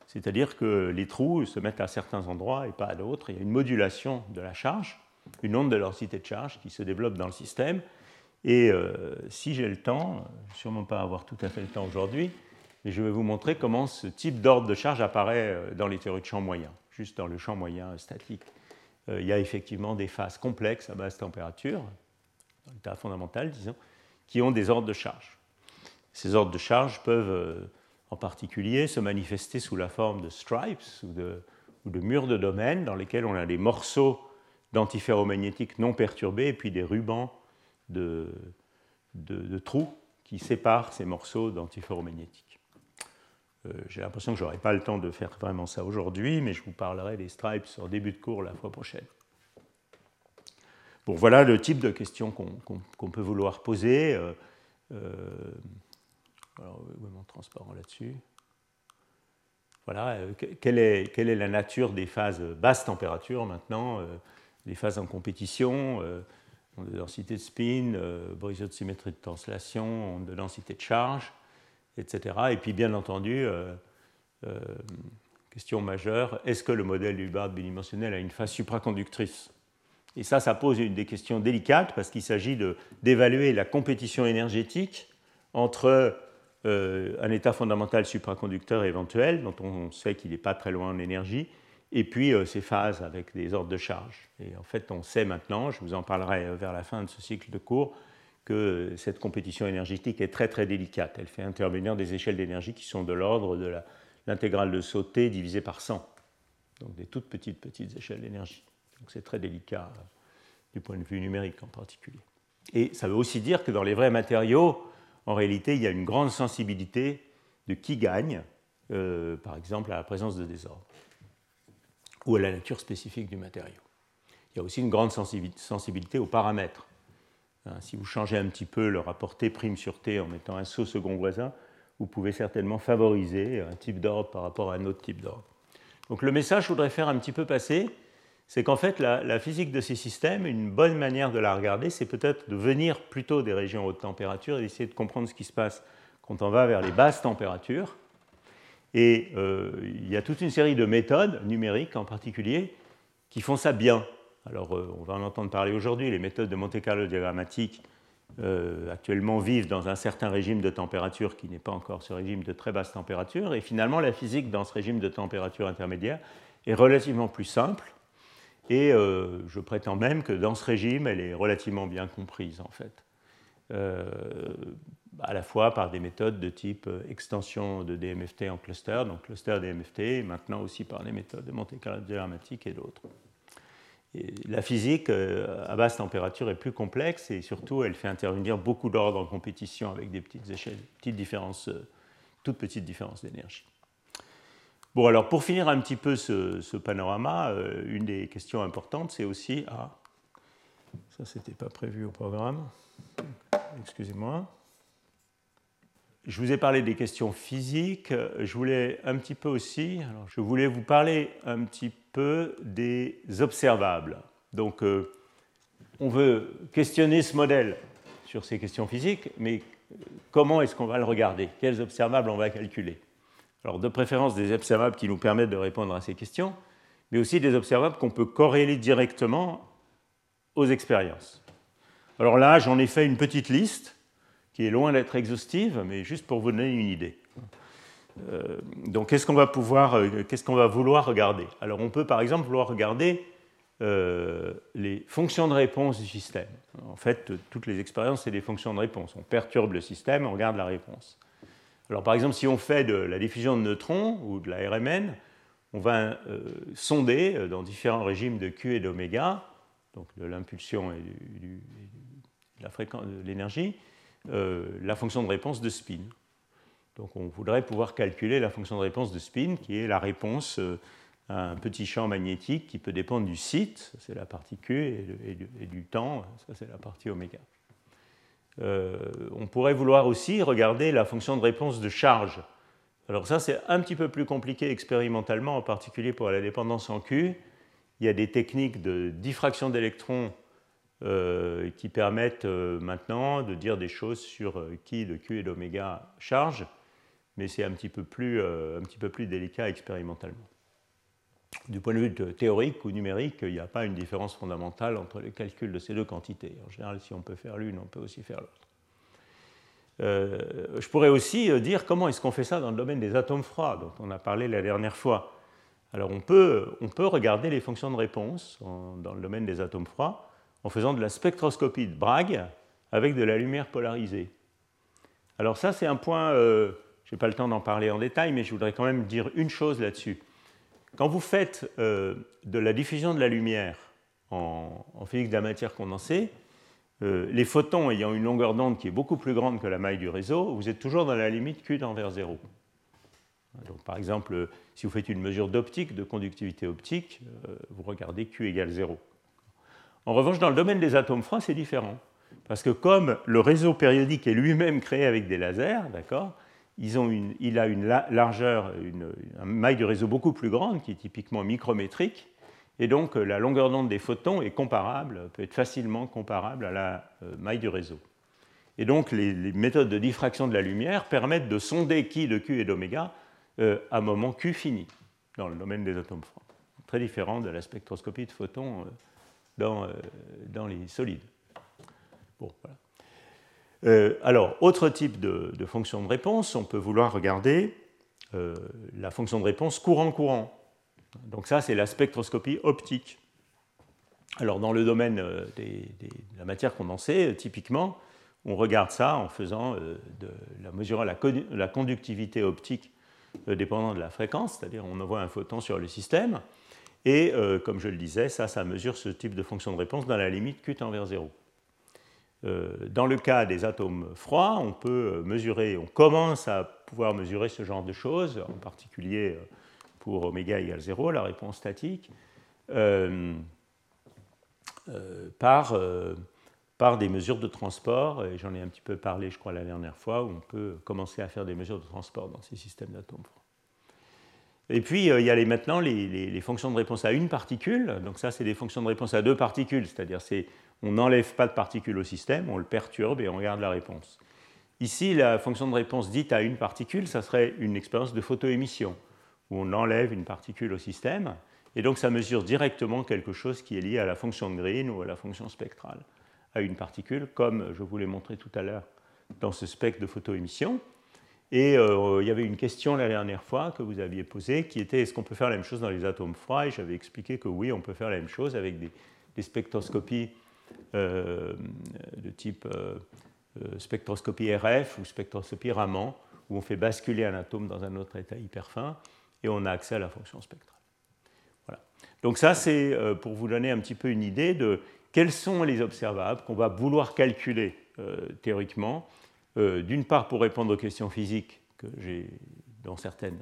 c'est-à-dire que les trous se mettent à certains endroits et pas à d'autres. Il y a une modulation de la charge, une onde de densité de charge qui se développe dans le système. Et euh, si j'ai le temps, sûrement pas avoir tout à fait le temps aujourd'hui, mais je vais vous montrer comment ce type d'ordre de charge apparaît euh, dans les théories de champ moyen, juste dans le champ moyen statique. Euh, il y a effectivement des phases complexes à basse température, dans l'état fondamental, disons, qui ont des ordres de charge. Ces ordres de charge peuvent en particulier se manifester sous la forme de stripes ou de, murs de domaine dans lesquels on a des morceaux d'antiferromagnétiques non perturbés et puis des rubans de, trous qui séparent ces morceaux d'antiferromagnétiques. Euh, j'ai l'impression que je n'aurai pas le temps de faire vraiment ça aujourd'hui, mais je vous parlerai des stripes en début de cours la fois prochaine. Bon, voilà le type de questions qu'on peut vouloir poser. Euh, euh, alors, où est mon transparent là-dessus? Voilà, quelle est, la nature des phases basse température maintenant, des phases en compétition, de densité de spin, brisure de symétrie de translation, de densité de charge, etc. Et puis, bien entendu, question majeure, est-ce que le modèle Hubbard bidimensionnel a une phase supraconductrice? Et ça, ça pose une des questions délicates parce qu'il s'agit d'évaluer la compétition énergétique entre euh, un état fondamental supraconducteur éventuel, dont on sait qu'il n'est pas très loin en énergie, et puis euh, ces phases avec des ordres de charge. Et en fait, on sait maintenant, je vous en parlerai euh, vers la fin de ce cycle de cours, que cette compétition énergétique est très très délicate. Elle fait intervenir des échelles d'énergie qui sont de l'ordre de l'intégrale de sauté divisée par 100. Donc des toutes petites petites échelles d'énergie. Donc c'est très délicat euh, du point de vue numérique en particulier. Et ça veut aussi dire que dans les vrais matériaux, en réalité, il y a une grande sensibilité de qui gagne, euh, par exemple à la présence de désordre, ou à la nature spécifique du matériau. Il y a aussi une grande sensibilité aux paramètres. Si vous changez un petit peu le rapport T' sur T en mettant un saut second voisin, vous pouvez certainement favoriser un type d'ordre par rapport à un autre type d'ordre. Donc le message que je voudrais faire un petit peu passer, c'est qu'en fait, la, physique de ces systèmes, une bonne manière de la regarder, c'est peut-être de venir plutôt des régions haute température et d'essayer de comprendre ce qui se passe quand on va vers les basses températures. Et euh, il y a toute une série de méthodes, numériques en particulier, qui font ça bien. Alors, euh, on va en entendre parler aujourd'hui. Les méthodes de Monte Carlo diagrammatique euh, actuellement vivent dans un certain régime de température qui n'est pas encore ce régime de très basse température. Et finalement, la physique dans ce régime de température intermédiaire est relativement plus simple et euh, je prétends même que dans ce régime, elle est relativement bien comprise, en fait. À la fois par des méthodes de type extension de DMFT en cluster, donc cluster DMFT, et maintenant aussi par les méthodes de Monte Carlo diagrammatique et d'autres. La physique à basse température est plus complexe et surtout elle fait intervenir beaucoup d'ordres en compétition avec des petites échelles, petites différences, toutes petites différences d'énergie. Bon, alors pour finir un petit peu ce, panorama, euh, une des questions importantes, c'est aussi. Ah, ça, c'était pas prévu au programme. Excusez-moi. Je vous ai parlé des questions physiques. Je voulais un petit peu aussi. Je voulais vous parler un petit peu des observables. Donc, euh, on veut questionner ce modèle sur ces questions physiques, mais comment est-ce qu'on va le regarder? Quels observables on va calculer? Alors, de préférence, des observables qui nous permettent de répondre à ces questions, mais aussi des observables qu'on peut corréler directement aux expériences. Alors là, j'en ai fait une petite liste qui est loin d'être exhaustive, mais juste pour vous donner une idée. Euh, donc, qu'est-ce qu'on va pouvoir, euh, qu'est-ce qu'on va vouloir regarder? Alors, on peut par exemple vouloir regarder euh, les fonctions de réponse du système. En fait, toutes les expériences, c'est des fonctions de réponse. On perturbe le système, on regarde la réponse. Alors par exemple, si on fait de la diffusion de neutrons ou de la RMN, on va sonder dans différents régimes de Q et d'oméga, donc de l'impulsion et de l'énergie, la fonction de réponse de spin. Donc on voudrait pouvoir calculer la fonction de réponse de spin, qui est la réponse à un petit champ magnétique qui peut dépendre du site, c'est la partie Q, et, du temps, ça c'est la partie oméga. Euh, on pourrait vouloir aussi regarder la fonction de réponse de charge. Alors ça, c'est un petit peu plus compliqué expérimentalement, en particulier pour la dépendance en Q. Il y a des techniques de diffraction d'électrons euh, qui permettent euh, maintenant de dire des choses sur qui de Q et d'oméga charge, mais c'est un, petit peu plus, un petit peu plus délicat expérimentalement. Du point de vue théorique ou numérique, il n'y a pas une différence fondamentale entre les calculs de ces deux quantités. En général, si on peut faire l'une, on peut aussi faire l'autre. Euh, je pourrais aussi euh, dire comment est-ce qu'on fait ça dans le domaine des atomes froids, dont on a parlé la dernière fois. Alors on peut, on peut regarder les fonctions de réponse dans le domaine des atomes froids en faisant de la spectroscopie de Bragg avec de la lumière polarisée. Alors ça, c'est un point, euh, je n'ai pas le temps d'en parler en détail, mais je voudrais quand même dire une chose là-dessus. Quand vous faites euh, de la diffusion de la lumière en, physique de la matière condensée, les photons ayant une longueur d'onde qui est beaucoup plus grande que la maille du réseau, vous êtes toujours dans la limite Q tend vers 0. Donc, par exemple, si vous faites une mesure d'optique, de conductivité optique, vous regardez Q égale 0. En revanche, dans le domaine des atomes froids, c'est différent. Parce que comme le réseau périodique est lui-même créé avec des lasers, d'accord, il a une largeur, une, maille de réseau beaucoup plus grande, qui est typiquement micrométrique, et donc la longueur d'onde des photons est comparable, peut être facilement comparable à la euh, maille du réseau. Et donc les, méthodes de diffraction de la lumière permettent de sonder qui de Q et d'oméga euh, à moment Q fini, dans le domaine des atomes froids. Très différent de la spectroscopie de photons euh, dans, dans les solides. Euh, alors, autre type de, fonction de réponse, on peut vouloir regarder euh, la fonction de réponse courant-courant. Donc ça, c'est la spectroscopie optique. Alors, dans le domaine euh, de la matière condensée, typiquement, on regarde ça en faisant de la mesurant la, conductivité optique dépendant de la fréquence, c'est-à-dire on envoie un photon sur le système, et comme je le disais, ça, ça mesure ce type de fonction de réponse dans la limite Q tend vers 0. Euh, dans le cas des atomes froids, on peut mesurer, on commence à pouvoir mesurer ce genre de choses, en particulier euh, pour oméga égale 0, la réponse statique, euh, par, par des mesures de transport, j'en ai un petit peu parlé, je crois, la dernière fois, où on peut commencer à faire des mesures de transport dans ces systèmes d'atomes froids. Et puis, il y a maintenant les, les, fonctions de réponse à une particule. Donc ça, c'est des fonctions de réponse à deux particules, c'est-à-dire c'est on n'enlève pas de particules au système, on le perturbe et on regarde la réponse. Ici, la fonction de réponse dite à une particule, ça serait une expérience de photoémission, où on enlève une particule au système, et donc ça mesure directement quelque chose qui est lié à la fonction Green ou à la fonction spectrale, à une particule, comme je vous l'ai montré tout à l'heure dans ce spectre de photoémission. Et euh, il y avait une question la dernière fois que vous aviez posée qui était est-ce qu'on peut faire la même chose dans les atomes froids? Et j'avais expliqué que oui, on peut faire la même chose avec des, spectroscopies euh, de type euh, spectroscopie RF ou spectroscopie Raman, où on fait basculer un atome dans un autre état hyper fin et on a accès à la fonction spectrale. Voilà. Donc ça, c'est pour vous donner un petit peu une idée de quels sont les observables qu'on va vouloir calculer théoriquement, d'une part pour répondre aux questions physiques que j'ai, dont certaines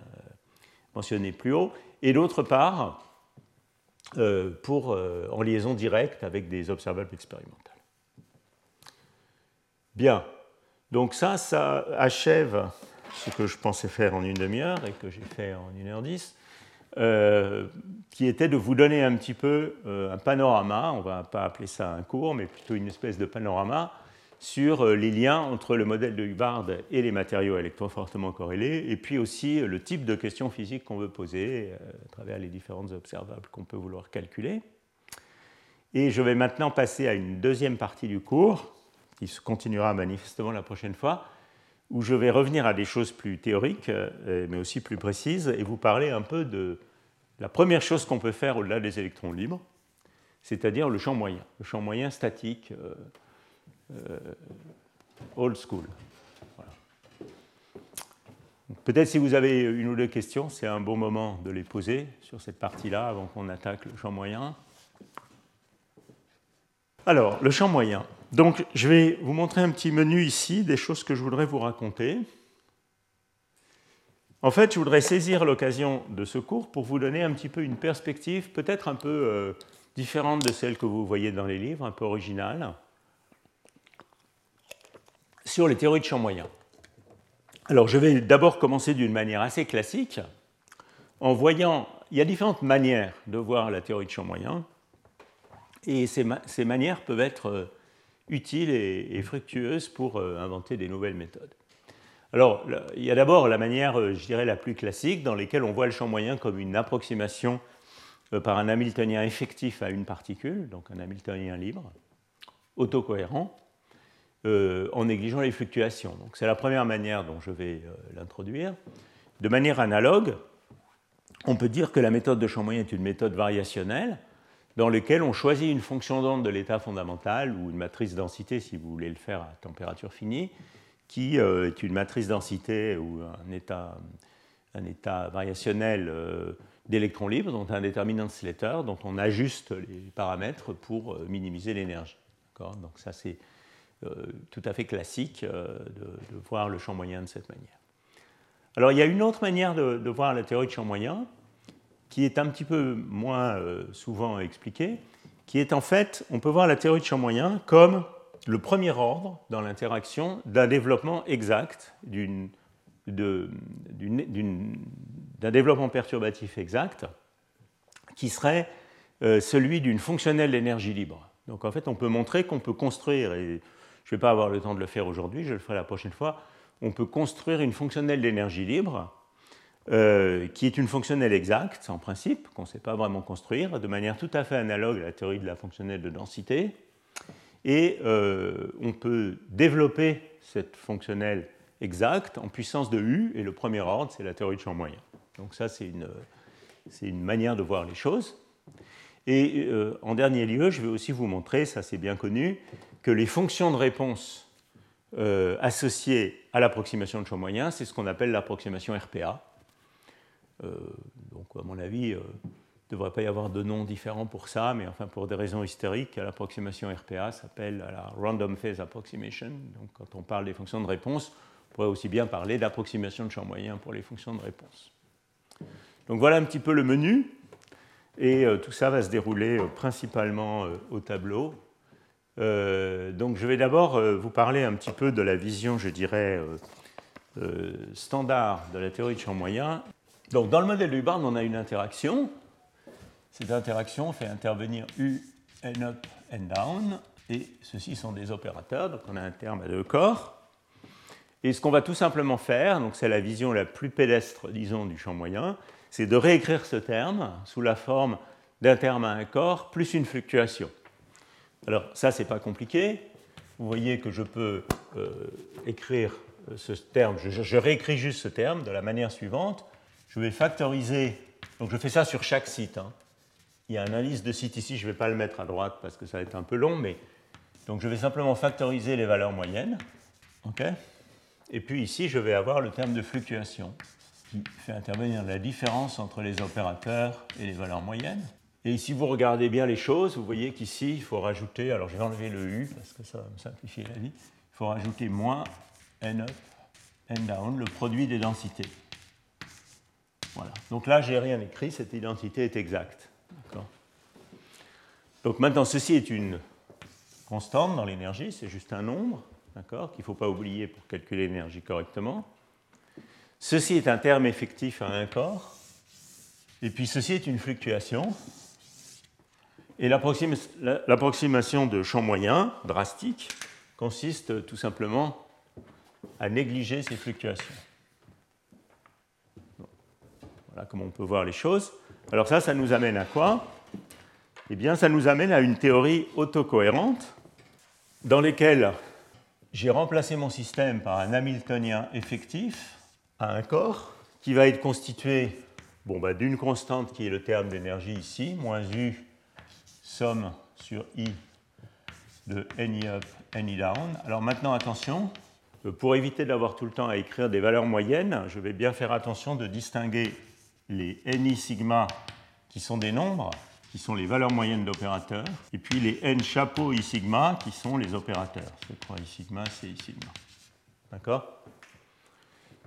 mentionnées plus haut, et d'autre part euh, pour, euh, en liaison directe avec des observables expérimentales. Bien, donc ça, ça achève ce que je pensais faire en une demi-heure et que j'ai fait en une heure dix, euh, qui était de vous donner un petit peu un panorama, on ne va pas appeler ça un cours, mais plutôt une espèce de panorama sur euh, les liens entre le modèle de Hubbard et les matériaux électrofortement corrélés, et puis aussi euh, le type de questions physiques qu'on veut poser euh, à travers les différentes observables qu'on peut vouloir calculer. Et je vais maintenant passer à une deuxième partie du cours, qui se continuera manifestement la prochaine fois, où je vais revenir à des choses plus théoriques, mais aussi plus précises, et vous parler un peu de la première chose qu'on peut faire au-delà des électrons libres, c'est-à-dire le champ moyen, le champ moyen statique old school. Peut-être si vous avez une ou deux questions, c'est un bon moment de les poser sur cette partie-là avant qu'on attaque le champ moyen. Alors, le champ moyen. Donc, je vais vous montrer un petit menu ici des choses que je voudrais vous raconter. En fait, je voudrais saisir l'occasion de ce cours pour vous donner un petit peu une perspective peut-être un peu euh, différente de celle que vous voyez dans les livres, un peu originale sur les théories de champ moyen. Alors je vais d'abord commencer d'une manière assez classique en voyant, il y a différentes manières de voir la théorie de champ moyen, et ces, manières peuvent être euh, utiles et, fructueuses pour euh, inventer des nouvelles méthodes. Alors, il y a d'abord la manière, euh, je dirais, la plus classique, dans laquelle on voit le champ moyen comme une approximation par un Hamiltonien effectif à une particule, donc un Hamiltonien libre, autocohérent, euh, en négligeant les fluctuations. Donc c'est la première manière dont je vais euh, l'introduire. De manière analogue, on peut dire que la méthode de champ moyen est une méthode variationnelle dans laquelle on choisit une fonction d'onde de l'état fondamental ou une matrice densité si vous voulez le faire à température finie, qui euh, est une matrice densité ou un état, un état variationnel d'électrons libres, dont un déterminant Slater, dont on ajuste les paramètres pour minimiser l'énergie. Donc ça, c'est tout à fait classique euh, de, voir le champ moyen de cette manière. Alors il y a une autre manière de, voir la théorie de champ moyen, qui est un petit peu moins souvent expliquée, qui est en fait, on peut voir la théorie de champ moyen comme le premier ordre dans l'interaction d'un développement exact d'un développement perturbatif exact qui serait euh, celui d'une fonctionnelle d'énergie libre. Donc en fait, on peut montrer qu'on peut construire, et je ne vais pas avoir le temps de le faire aujourd'hui, je le ferai la prochaine fois, on peut construire une fonctionnelle d'énergie libre euh, qui est une fonctionnelle exacte, en principe, qu'on ne sait pas vraiment construire, de manière tout à fait analogue à la théorie de la fonctionnelle de densité. Et euh, on peut développer cette fonctionnelle exacte en puissance de U, et le premier ordre, c'est la théorie de champ moyen. Donc ça, c'est une, une, manière de voir les choses. Et euh, en dernier lieu, je vais aussi vous montrer, ça c'est bien connu, les fonctions de réponse euh, associées à l'approximation de champ moyen, c'est ce qu'on appelle l'approximation RPA. Euh, donc à mon avis, il ne devrait pas y avoir de nom différent pour ça, mais enfin pour des raisons historiques, l'approximation RPA s'appelle la Random Phase Approximation. Donc quand on parle des fonctions de réponse, on pourrait aussi bien parler d'approximation de champ moyen pour les fonctions de réponse. Donc voilà un petit peu le menu. Et euh, tout ça va se dérouler euh, principalement euh, au tableau. Donc je vais d'abord vous parler un petit peu de la vision, je dirais, standard de la théorie de champ moyen. Donc dans le modèle de Hubbard, on a une interaction. Cette interaction fait intervenir U, N up, N down. Et ceux-ci sont des opérateurs, donc on a un terme à deux corps. Et ce qu'on va tout simplement faire, donc c'est la vision la plus pédestre, disons, du champ moyen, c'est de réécrire ce terme sous la forme d'un terme à un corps plus une fluctuation. Alors ça, c'est pas compliqué. Vous voyez que je peux euh, écrire euh, ce terme, je, réécris juste ce terme de la manière suivante. Je vais factoriser, donc je fais ça sur chaque site. Hein. Il y a un indice de site ici, je ne vais pas le mettre à droite parce que ça va être un peu long, mais donc je vais simplement factoriser les valeurs moyennes. ok? Et puis ici, je vais avoir le terme de fluctuation qui fait intervenir la différence entre les opérateurs et les valeurs moyennes. Et si vous regardez bien les choses, vous voyez qu'ici, il faut rajouter, alors je vais enlever le U parce que ça va me simplifier la vie, il faut rajouter moins N up, N down, le produit des densités. Voilà. Donc là, je n'ai rien écrit, cette identité est exacte. Donc maintenant, ceci est une constante dans l'énergie, c'est juste un nombre qu'il ne faut pas oublier pour calculer l'énergie correctement. Ceci est un terme effectif à un corps, et puis ceci est une fluctuation. Et l'approximation de champ moyen, drastique, consiste tout simplement à négliger ces fluctuations. Voilà comment on peut voir les choses. Alors ça, ça nous amène à quoi? Eh bien, ça nous amène à une théorie autocohérente dans laquelle j'ai remplacé mon système par un Hamiltonien effectif à un corps qui va être constitué bon, bah, d'une constante qui est le terme d'énergie ici, moins U somme sur I de NI up, NI down. Alors maintenant, attention, euh, pour éviter d'avoir tout le temps à écrire des valeurs moyennes, je vais bien faire attention de distinguer les NI sigma qui sont des nombres qui sont les valeurs moyennes d'opérateurs, et puis les n chapeau i sigma, qui sont les opérateurs. C'est 3 i sigma, c'est i sigma? D'accord?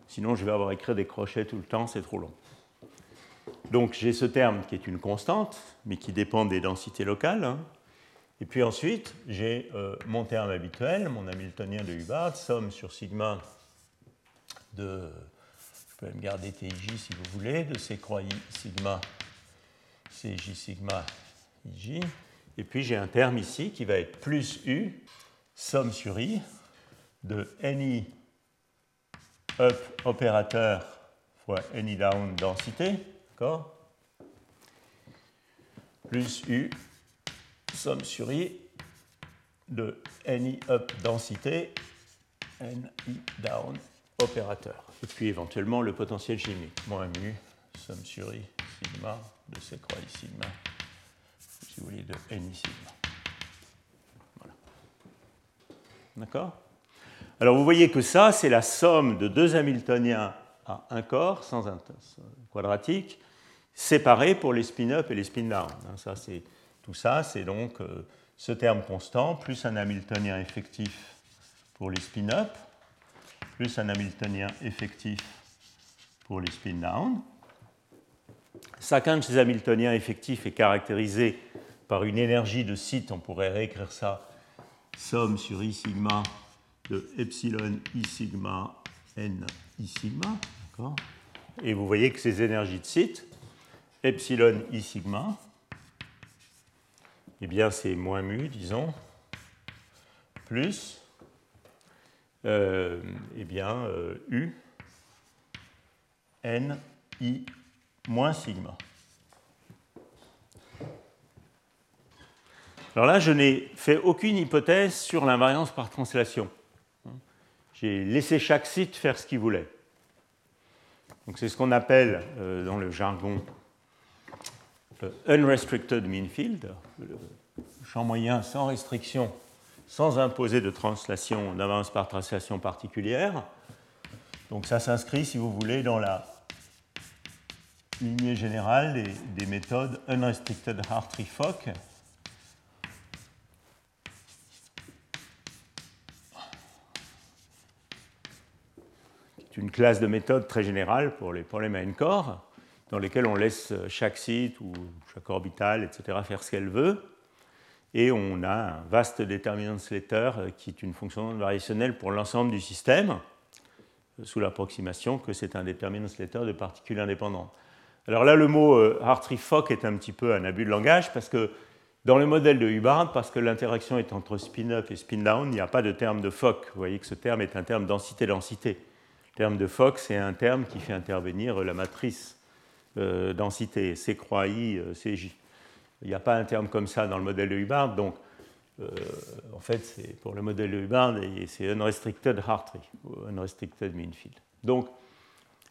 Sinon, je vais avoir écrit des crochets tout le temps, c'est trop long. Donc, j'ai ce terme qui est une constante, mais qui dépend des densités locales. Hein. Et puis ensuite, j'ai euh, mon terme habituel, mon Hamiltonien de Hubbard, somme sur sigma de, je peux même garder TJ si vous voulez, de C croix I sigma c'est J sigma Ij. Et puis j'ai un terme ici qui va être plus U, somme sur I, de NI up opérateur fois NI down densité, d'accord Plus U, somme sur I, de NI up densité, NI down opérateur. Et puis éventuellement le potentiel chimique, moins mu, somme sur I, sigma, de C croix I sigma, si vous voulez, de N sigma. Voilà. D'accord Alors vous voyez que ça, c'est la somme de deux Hamiltoniens à un corps, sans un quadratique, séparés pour les spin-up et les spin-down. Hein, ça, tout ça, c'est donc euh, ce terme constant plus un Hamiltonien effectif pour les spin-up, plus un Hamiltonien effectif pour les spin-down. Chacun de ces Hamiltoniens effectifs est caractérisé par une énergie de site, on pourrait réécrire ça, somme sur I sigma de epsilon I sigma n I sigma. Et vous voyez que ces énergies de site, epsilon I sigma, eh bien c'est moins mu, disons, plus euh, eh bien, euh, U n I moins sigma. Alors là, je n'ai fait aucune hypothèse sur l'invariance par translation. J'ai laissé chaque site faire ce qu'il voulait. Donc c'est ce qu'on appelle euh, dans le jargon unrestricted mean field, le champ moyen sans restriction, sans imposer de translation, d'invariance par translation particulière. Donc ça s'inscrit, si vous voulez, dans la lignée générale des, des méthodes unrestricted Hartree-Fock une classe de méthodes très générale pour les problèmes à N-core, dans lesquels on laisse chaque site ou chaque orbital, etc., faire ce qu'elle veut. Et on a un vaste déterminant Slater euh, qui est une fonction variationnelle pour l'ensemble du système, euh, sous l'approximation que c'est un déterminant Slater de particules indépendantes. Alors là, le mot euh, Hartree-Fock est un petit peu un abus de langage parce que dans le modèle de Hubbard, parce que l'interaction est entre spin-up et spin-down, il n'y a pas de terme de Fock. Vous voyez que ce terme est un terme densité-densité. Le terme de Fock, c'est un terme qui fait intervenir la matrice euh, densité, C croix I, euh, CJ. Il n'y a pas un terme comme ça dans le modèle de Hubbard, donc euh, en fait, c'est pour le modèle de Hubbard, c'est unrestricted Hartree, ou unrestricted mean field. Donc,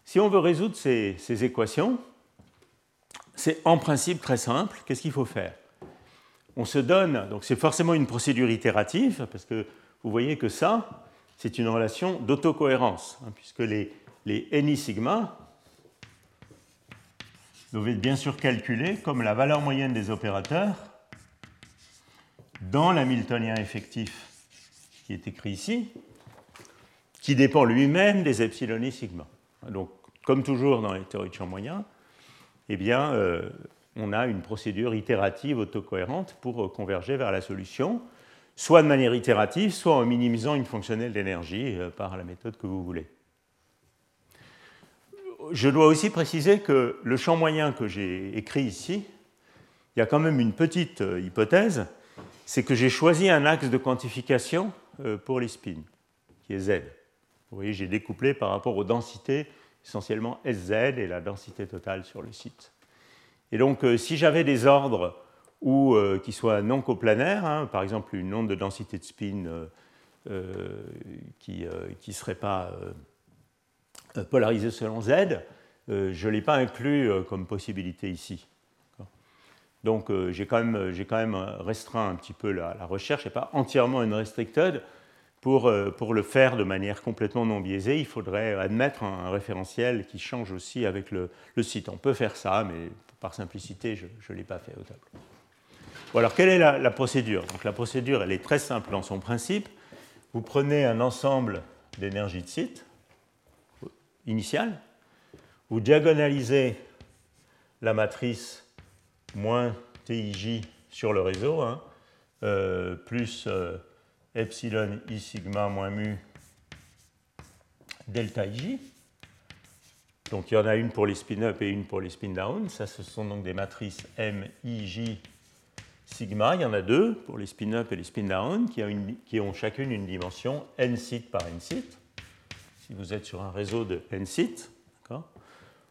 si on veut résoudre ces, ces équations, c'est en principe très simple. Qu'est-ce qu'il faut faire? On se donne, donc c'est forcément une procédure itérative, parce que vous voyez que ça, c'est une relation d'autocohérence, hein, puisque les, les ni sigma être bien sûr calculés comme la valeur moyenne des opérateurs dans l'hamiltonien effectif qui est écrit ici, qui dépend lui-même des epsilon et sigma. Donc, comme toujours dans les théories de champ moyen, eh bien, euh, on a une procédure itérative autocohérente pour euh, converger vers la solution soit de manière itérative, soit en minimisant une fonctionnelle d'énergie euh, par la méthode que vous voulez. Je dois aussi préciser que le champ moyen que j'ai écrit ici, il y a quand même une petite euh, hypothèse, c'est que j'ai choisi un axe de quantification euh, pour les spins, qui est Z. Vous voyez, j'ai découplé par rapport aux densités, essentiellement SZ et la densité totale sur le site. Et donc, si j'avais des ordres euh, qui soit non coplanaire, hein, par exemple une onde de densité de spin euh, euh, qui ne serait pas polarisée selon Z, je ne l'ai pas inclus comme possibilité ici. Donc j'ai quand, quand, même restreint un petit peu la, recherche, et pas entièrement une restricted. Pour, pour, le faire de manière complètement non biaisée, il faudrait admettre un, référentiel qui change aussi avec le, le, site. On peut faire ça, mais par simplicité, je ne l'ai pas fait au tableau alors, quelle est la, procédure? Donc, La procédure, elle est très simple dans son principe. Vous prenez un ensemble d'énergie de site initiale, vous diagonalisez la matrice moins TIJ sur le réseau, hein, euh, plus euh, epsilon i sigma moins mu delta ij. Donc il y en a une pour les spin-up et une pour les spin-down. Ça, ce sont donc des matrices M, I, J sigma, il y en a deux pour les spin-up et les spin-down qui, ont chacune une dimension n sites par n sites. Si vous êtes sur un réseau de n sites,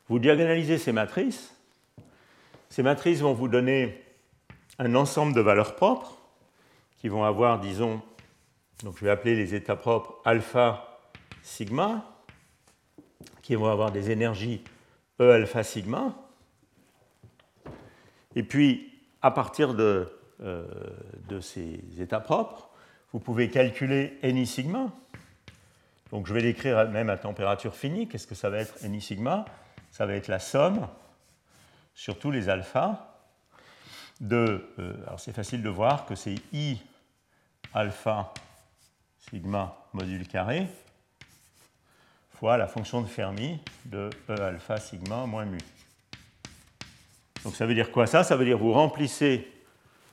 vous diagonalisez ces matrices. Ces matrices vont vous donner un ensemble de valeurs propres qui vont avoir, disons, donc je vais appeler les états propres alpha sigma, qui vont avoir des énergies E alpha sigma. Et puis, à partir de, euh, de ces états propres, vous pouvez calculer ni sigma. Donc je vais l'écrire même à température finie. Qu'est-ce que ça va être ni sigma? Ça va être la somme sur tous les alphas de. Euh, alors c'est facile de voir que c'est I alpha sigma module carré fois la fonction de Fermi de E alpha sigma moins mu. Donc ça veut dire quoi ça? Ça veut dire vous remplissez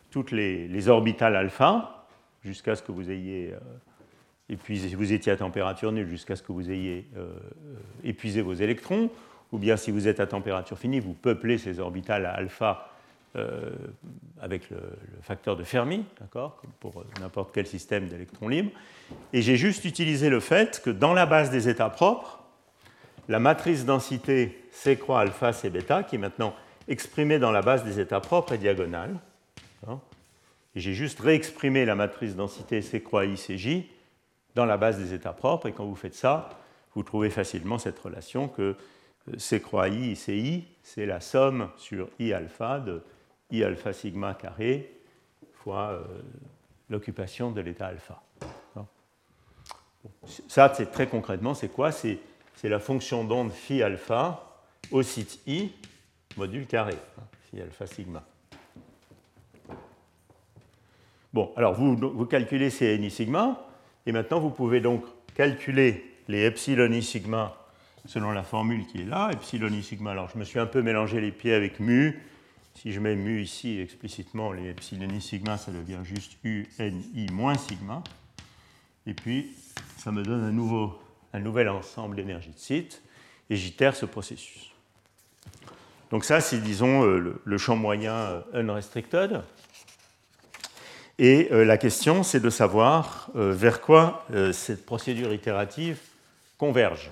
toutes les, orbitales alpha jusqu'à ce que vous ayez euh, épuisé, si vous étiez à température nulle, jusqu'à ce que vous ayez euh, épuisé vos électrons, ou bien si vous êtes à température finie, vous peuplez ces orbitales alpha euh, avec le, facteur de Fermi, d'accord, pour n'importe quel système d'électrons libres. Et j'ai juste utilisé le fait que dans la base des états propres, la matrice densité C croix alpha C bêta, qui est maintenant exprimée dans la base des états propres, est diagonale. Et j'ai juste réexprimé la matrice densité C croix I C J dans la base des états propres. Et quand vous faites ça, vous trouvez facilement cette relation que C croix I C I, c'est la somme sur I alpha de I alpha sigma carré fois euh, l'occupation de l'état alpha. Ça, c'est très concrètement, c'est quoi? C'est la fonction d'onde phi alpha au site i module carré, hein, phi alpha sigma. Bon, alors vous, vous calculez ces i sigma, et maintenant vous pouvez donc calculer les epsilon i sigma selon la formule qui est là, epsilon i sigma. Alors je me suis un peu mélangé les pieds avec mu, si je mets mu ici explicitement, les epsilon i sigma, ça devient juste UNI moins sigma. Et puis, ça me donne un, nouveau, un nouvel ensemble d'énergie de site, et j'itère ce processus. Donc ça, c'est, disons, euh, le, champ moyen euh, unrestricted. Et euh, la question, c'est de savoir vers quoi cette procédure itérative converge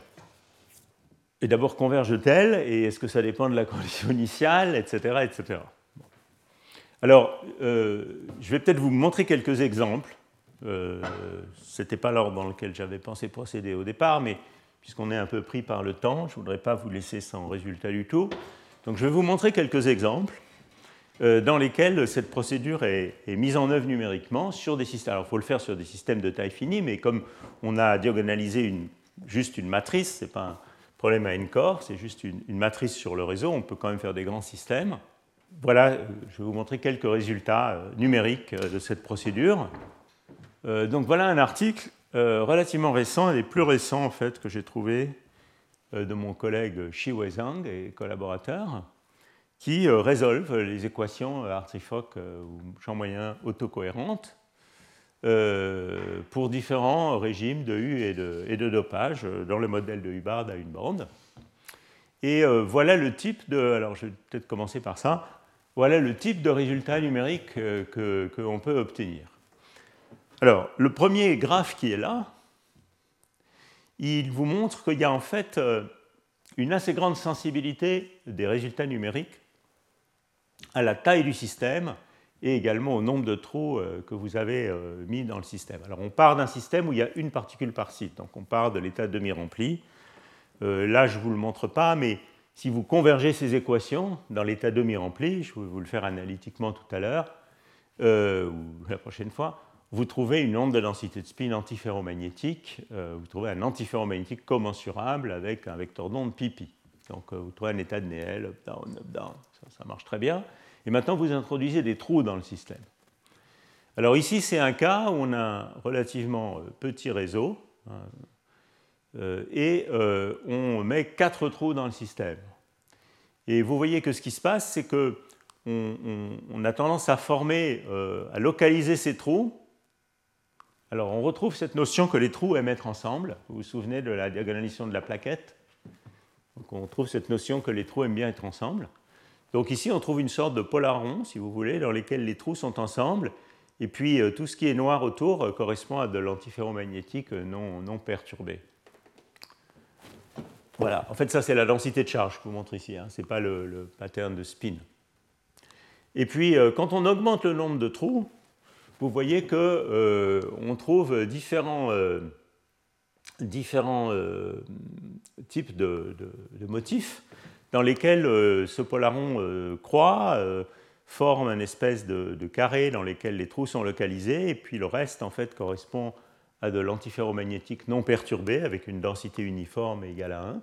et d'abord converge-t-elle et est-ce que ça dépend de la condition initiale, etc. etc. Alors, euh, je vais peut-être vous montrer quelques exemples. Euh, Ce n'était pas l'ordre dans lequel j'avais pensé procéder au départ, mais puisqu'on est un peu pris par le temps, je ne voudrais pas vous laisser sans résultat du tout. Donc, je vais vous montrer quelques exemples euh, dans lesquels cette procédure est, mise en œuvre numériquement sur des systèmes. Alors, il faut le faire sur des systèmes de taille finie, mais comme on a diagonalisé juste une matrice, ce n'est pas un problème à N-core, c'est juste une, matrice sur le réseau, on peut quand même faire des grands systèmes. Voilà, je vais vous montrer quelques résultats euh, numériques euh, de cette procédure. Euh, donc voilà un article relativement récent, et plus récents en fait que j'ai trouvé de mon collègue Shi Weizhang et collaborateurs, qui résolvent les équations Hartree-Fock ou champ moyen autocohérentes euh, pour différents régimes de U et de, dopage euh, dans le modèle de Hubbard à une bande. Et euh, voilà le type de. Alors, je vais peut-être commencer par ça. Voilà le type de résultat numérique que, que peut obtenir. Alors, le premier graphe qui est là, il vous montre qu'il y a en fait une assez grande sensibilité des résultats numériques à la taille du système et également au nombre de trous euh, que vous avez euh, mis dans le système. Alors on part d'un système où il y a une particule par site, donc on part de l'état demi-rempli. Euh, là, je ne vous le montre pas, mais si vous convergez ces équations dans l'état demi-rempli, je vais vous le faire analytiquement tout à l'heure, ou la prochaine fois, vous trouvez une onde de densité de spin antiferromagnétique, vous trouvez un antiferromagnétique commensurable avec un vecteur d'onde pipi. Donc vous trouvez un état de Néel, up-down, up-down, ça marche très bien. Et maintenant, vous introduisez des trous dans le système. Alors ici, c'est un cas où on a un relativement euh, petit réseau hein, euh, et euh, on met quatre trous dans le système. Et vous voyez que ce qui se passe, c'est que on, a tendance à former, à localiser ces trous. Alors on retrouve cette notion que les trous aiment être ensemble. Vous vous souvenez de la diagonalisation de la plaquette? Donc on trouve cette notion que les trous aiment bien être ensemble. Donc ici, on trouve une sorte de polaron, si vous voulez, dans lesquels les trous sont ensemble, et puis euh, tout ce qui est noir autour euh, correspond à de l'antiferromagnétique euh, non, perturbé. Voilà, en fait, ça c'est la densité de charge que je vous montre ici, hein. ce n'est pas le, pattern de spin. Et puis, quand on augmente le nombre de trous, vous voyez qu'on trouve différents, différents types de motifs dans lesquels euh, ce polaron euh, croît, euh, forme une espèce de, carré dans lequel les trous sont localisés, et puis le reste en fait correspond à de l'antiferromagnétique non perturbé avec une densité uniforme égale à 1.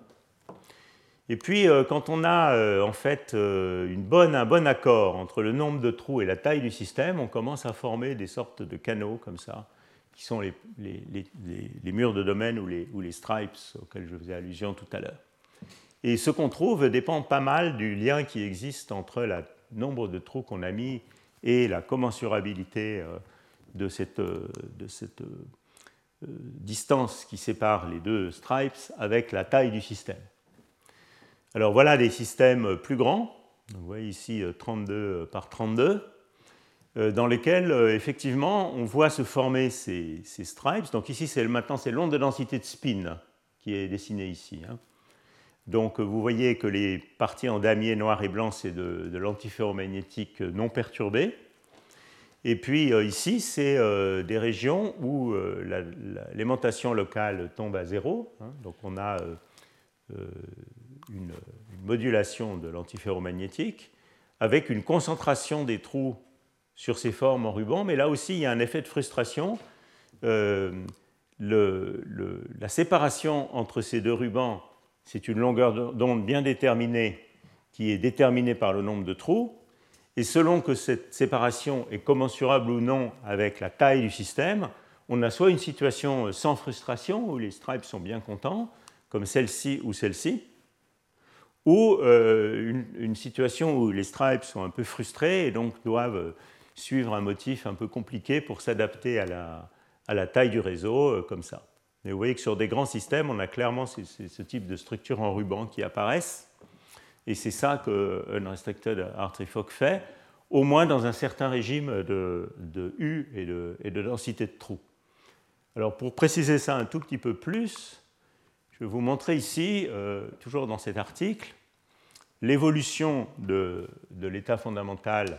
Et puis, quand on a en fait un bon accord entre le nombre de trous et la taille du système, on commence à former des sortes de canaux comme ça, qui sont les, les, murs de domaine ou les, ou les stripes auxquels je faisais allusion tout à l'heure. Et ce qu'on trouve dépend pas mal du lien qui existe entre le nombre de trous qu'on a mis et la commensurabilité de cette, de cette euh, distance qui sépare les deux stripes avec la taille du système. Alors voilà des systèmes plus grands, vous voyez ici 32 euh, par 32, euh, dans lesquels effectivement on voit se former ces, stripes. Donc ici maintenant c'est l'onde de densité de spin qui est dessinée ici. Hein. Donc vous voyez que les parties en damier noir et blanc c'est de, de l'antiferromagnétique non perturbé. Et puis euh, ici, c'est euh, des régions où euh, l'aimantation locale tombe à zéro. Hein. donc on a une, modulation de l'antiferromagnétique avec une concentration des trous sur ces formes en ruban. Mais là aussi, il y a un effet de frustration. la séparation entre ces deux rubans, c'est une longueur d'onde bien déterminée qui est déterminée par le nombre de trous. Et selon que cette séparation est commensurable ou non avec la taille du système, on a soit une situation sans frustration, où les stripes sont bien contents, comme celle-ci ou celle-ci, ou euh, une, situation où les stripes sont un peu frustrés et donc doivent suivre un motif un peu compliqué pour s'adapter à la, taille du réseau, euh, comme ça. Mais vous voyez que sur des grands systèmes, on a clairement ce, type de structures en ruban qui apparaissent. Et c'est ça que Unrestricted Artifact fait, au moins dans un certain régime de, U et de, densité de trous. Alors pour préciser ça un tout petit peu plus, je vais vous montrer ici, euh, toujours dans cet article, l'évolution de, l'état fondamental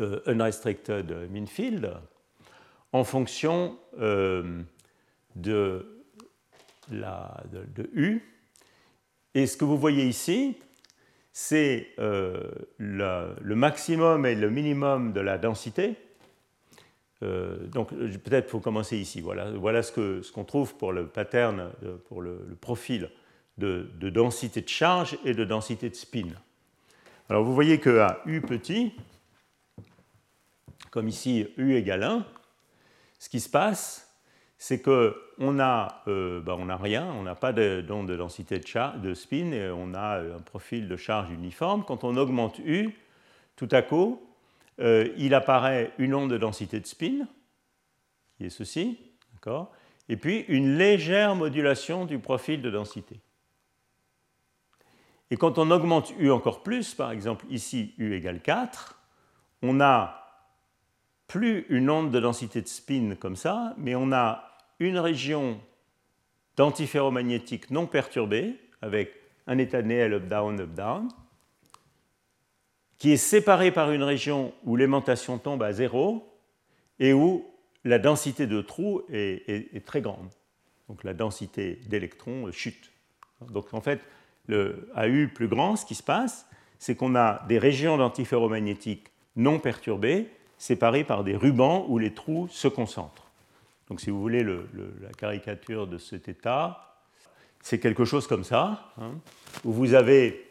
euh, unrestricted mean field en fonction euh, de, de, U et ce que vous voyez ici, c'est euh, le, maximum et le minimum de la densité. Euh, donc peut-être faut commencer ici. Voilà, voilà ce qu'on ce qu'on trouve pour le pattern, euh, pour le, profil de, densité de charge et de densité de spin. Alors vous voyez qu'à U petit, comme ici U égale 1, ce qui se passe, c'est qu'on n'a euh, bah, rien, on n'a pas d'onde de, densité de, de, spin et on a euh, un profil de charge uniforme. Quand on augmente U, tout à coup, euh, il apparaît une onde de densité de spin, qui est ceci, et puis une légère modulation du profil de densité. Et quand on augmente U encore plus, par exemple ici U égale 4, on n'a plus une onde de densité de spin comme ça, mais on a une région d'antiferromagnétique non perturbée, avec un état de Néel up-down, up-down, qui est séparée par une région où l'aimantation tombe à zéro et où la densité de trous est, très grande. Donc la densité d'électrons chute. Donc en fait, le, à U plus grand, ce qui se passe, c'est qu'on a des régions d'antiferromagnétique non perturbées, séparées par des rubans où les trous se concentrent. Donc si vous voulez la caricature de cet état, c'est quelque chose comme ça, hein, où vous avez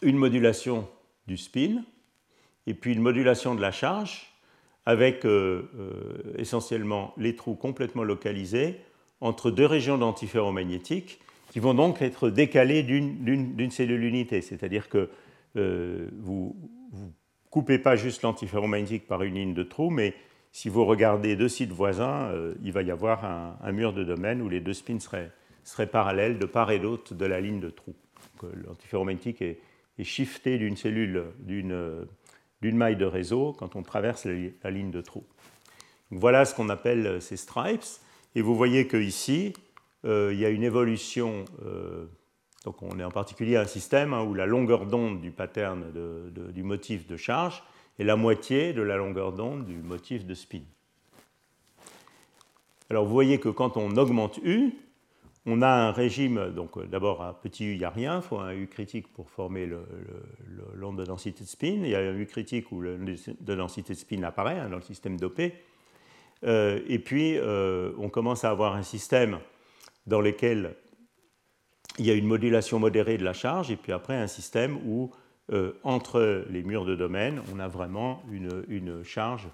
une modulation du spin et puis une modulation de la charge avec euh, euh, essentiellement les trous complètement localisés entre deux régions d'antiferromagnétique qui vont donc être décalées d'une cellule unité. C'est-à-dire que euh, vous ne coupez pas juste l'antiferromagnétique par une ligne de trous, mais si vous regardez deux sites voisins, euh, il va y avoir un, mur de domaine où les deux spins seraient, parallèles de part et d'autre de la ligne de trou. Euh, l'antiferromagnétique est, est, shifté d'une cellule, d'une maille de réseau quand on traverse la, ligne de trou. voilà ce qu'on appelle ces stripes. Et vous voyez qu'ici, euh, il y a une évolution. donc on est en particulier un système hein, où la longueur d'onde du pattern du motif de charge et la moitié de la longueur d'onde du motif de spin. Alors vous voyez que quand on augmente U, on a un régime, donc euh, d'abord à petit u, il n'y a rien, il faut un U critique pour former l'onde de densité de spin. Il y a un U critique où l'onde de densité de spin apparaît hein, dans le système dopé. Euh, et puis euh, on commence à avoir un système dans lequel il y a une modulation modérée de la charge, et puis après un système où, euh, entre les murs de domaine, on a vraiment une, charge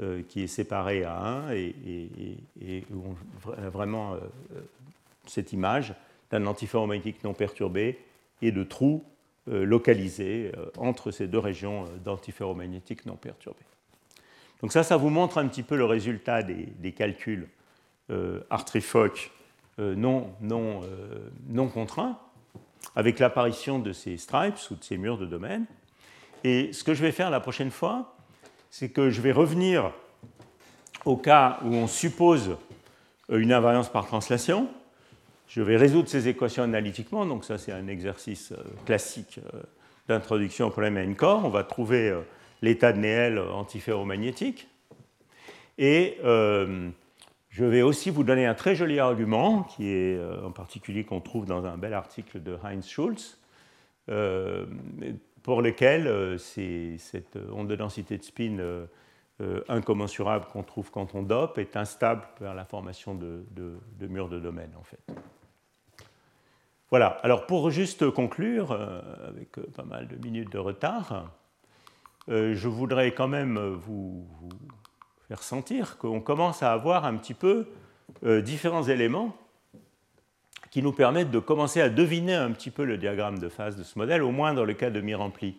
euh, qui est séparée à 1, et, on a vraiment euh, cette image d'un antiferromagnétique non perturbé et de trous localisés entre ces deux régions d'antiferromagnétique non perturbé. Donc ça, ça vous montre un petit peu le résultat des, calculs euh, non, non, non contraints, avec l'apparition de ces stripes ou de ces murs de domaine. Et ce que je vais faire la prochaine fois, c'est que je vais revenir au cas où on suppose une invariance par translation. Je vais résoudre ces équations analytiquement, donc ça c'est un exercice euh, classique d'introduction au problème à NCOR. On va trouver l'état de Néel antiferromagnétique. Et je vais aussi vous donner un très joli argument, qui est euh, en particulier qu'on trouve dans un bel article de Heinz Schulz, euh, pour lequel euh, cette onde de densité de spin incommensurable qu'on trouve quand on dope est instable vers la formation de, murs de domaine, en fait. Voilà, alors pour juste conclure, avec pas mal de minutes de retard, je voudrais quand même vous faire sentir qu'on commence à avoir un petit peu euh, différents éléments qui nous permettent de commencer à deviner un petit peu le diagramme de phase de ce modèle, au moins dans le cas de mi-rempli.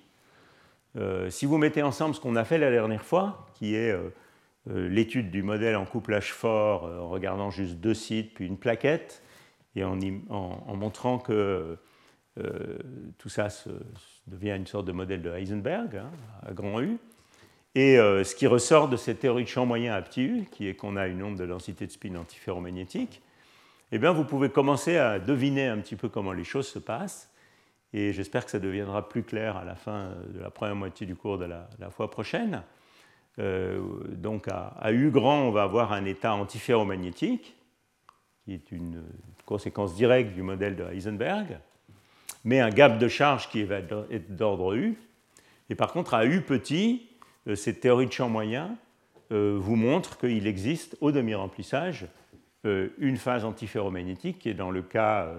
Euh, si vous mettez ensemble ce qu'on a fait la dernière fois, qui est euh, l'étude du modèle en couplage fort en regardant juste deux sites puis une plaquette, et en, montrant que tout ça devient une sorte de modèle de Heisenberg hein, à grand U, et euh, ce qui ressort de cette théorie de champ moyen à petit u, qui est qu'on a une onde de densité de spin antiferromagnétique, eh bien, vous pouvez commencer à deviner un petit peu comment les choses se passent. Et j'espère que ça deviendra plus clair à la fin de la première moitié du cours de la, fois prochaine. Euh, donc, à, U grand, on va avoir un état antiferromagnétique, qui est une conséquence directe du modèle de Heisenberg, mais un gap de charge qui va être d'ordre U. Et par contre, à U petit, cette théorie de champ moyen euh, vous montre qu'il existe au demi-remplissage euh, une phase antiferromagnétique qui est dans le cas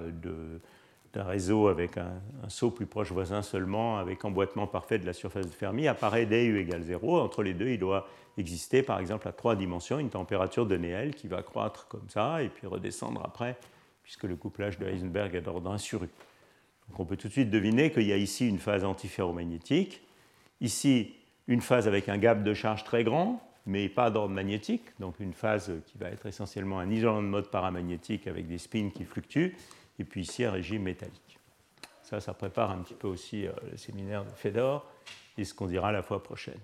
d'un réseau avec un, saut plus proche voisin seulement, avec emboîtement parfait de la surface de Fermi, apparaît dès U égale 0. Entre les deux, il doit exister, par exemple, à trois dimensions, une température de Néel qui va croître comme ça et puis redescendre après, puisque le couplage de Heisenberg est d'ordre 1 sur U. Donc on peut tout de suite deviner qu'il y a ici une phase antiferromagnétique. Ici, une phase avec un gap de charge très grand, mais pas d'ordre magnétique, donc une phase qui va être essentiellement un isolant de mode paramagnétique avec des spins qui fluctuent, et puis ici un régime métallique. Ça, ça prépare un petit peu aussi euh, le séminaire de Fedor et ce qu'on dira la fois prochaine.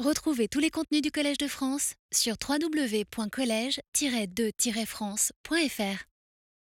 Retrouvez tous les contenus du Collège de France sur www.colège-2-france.fr.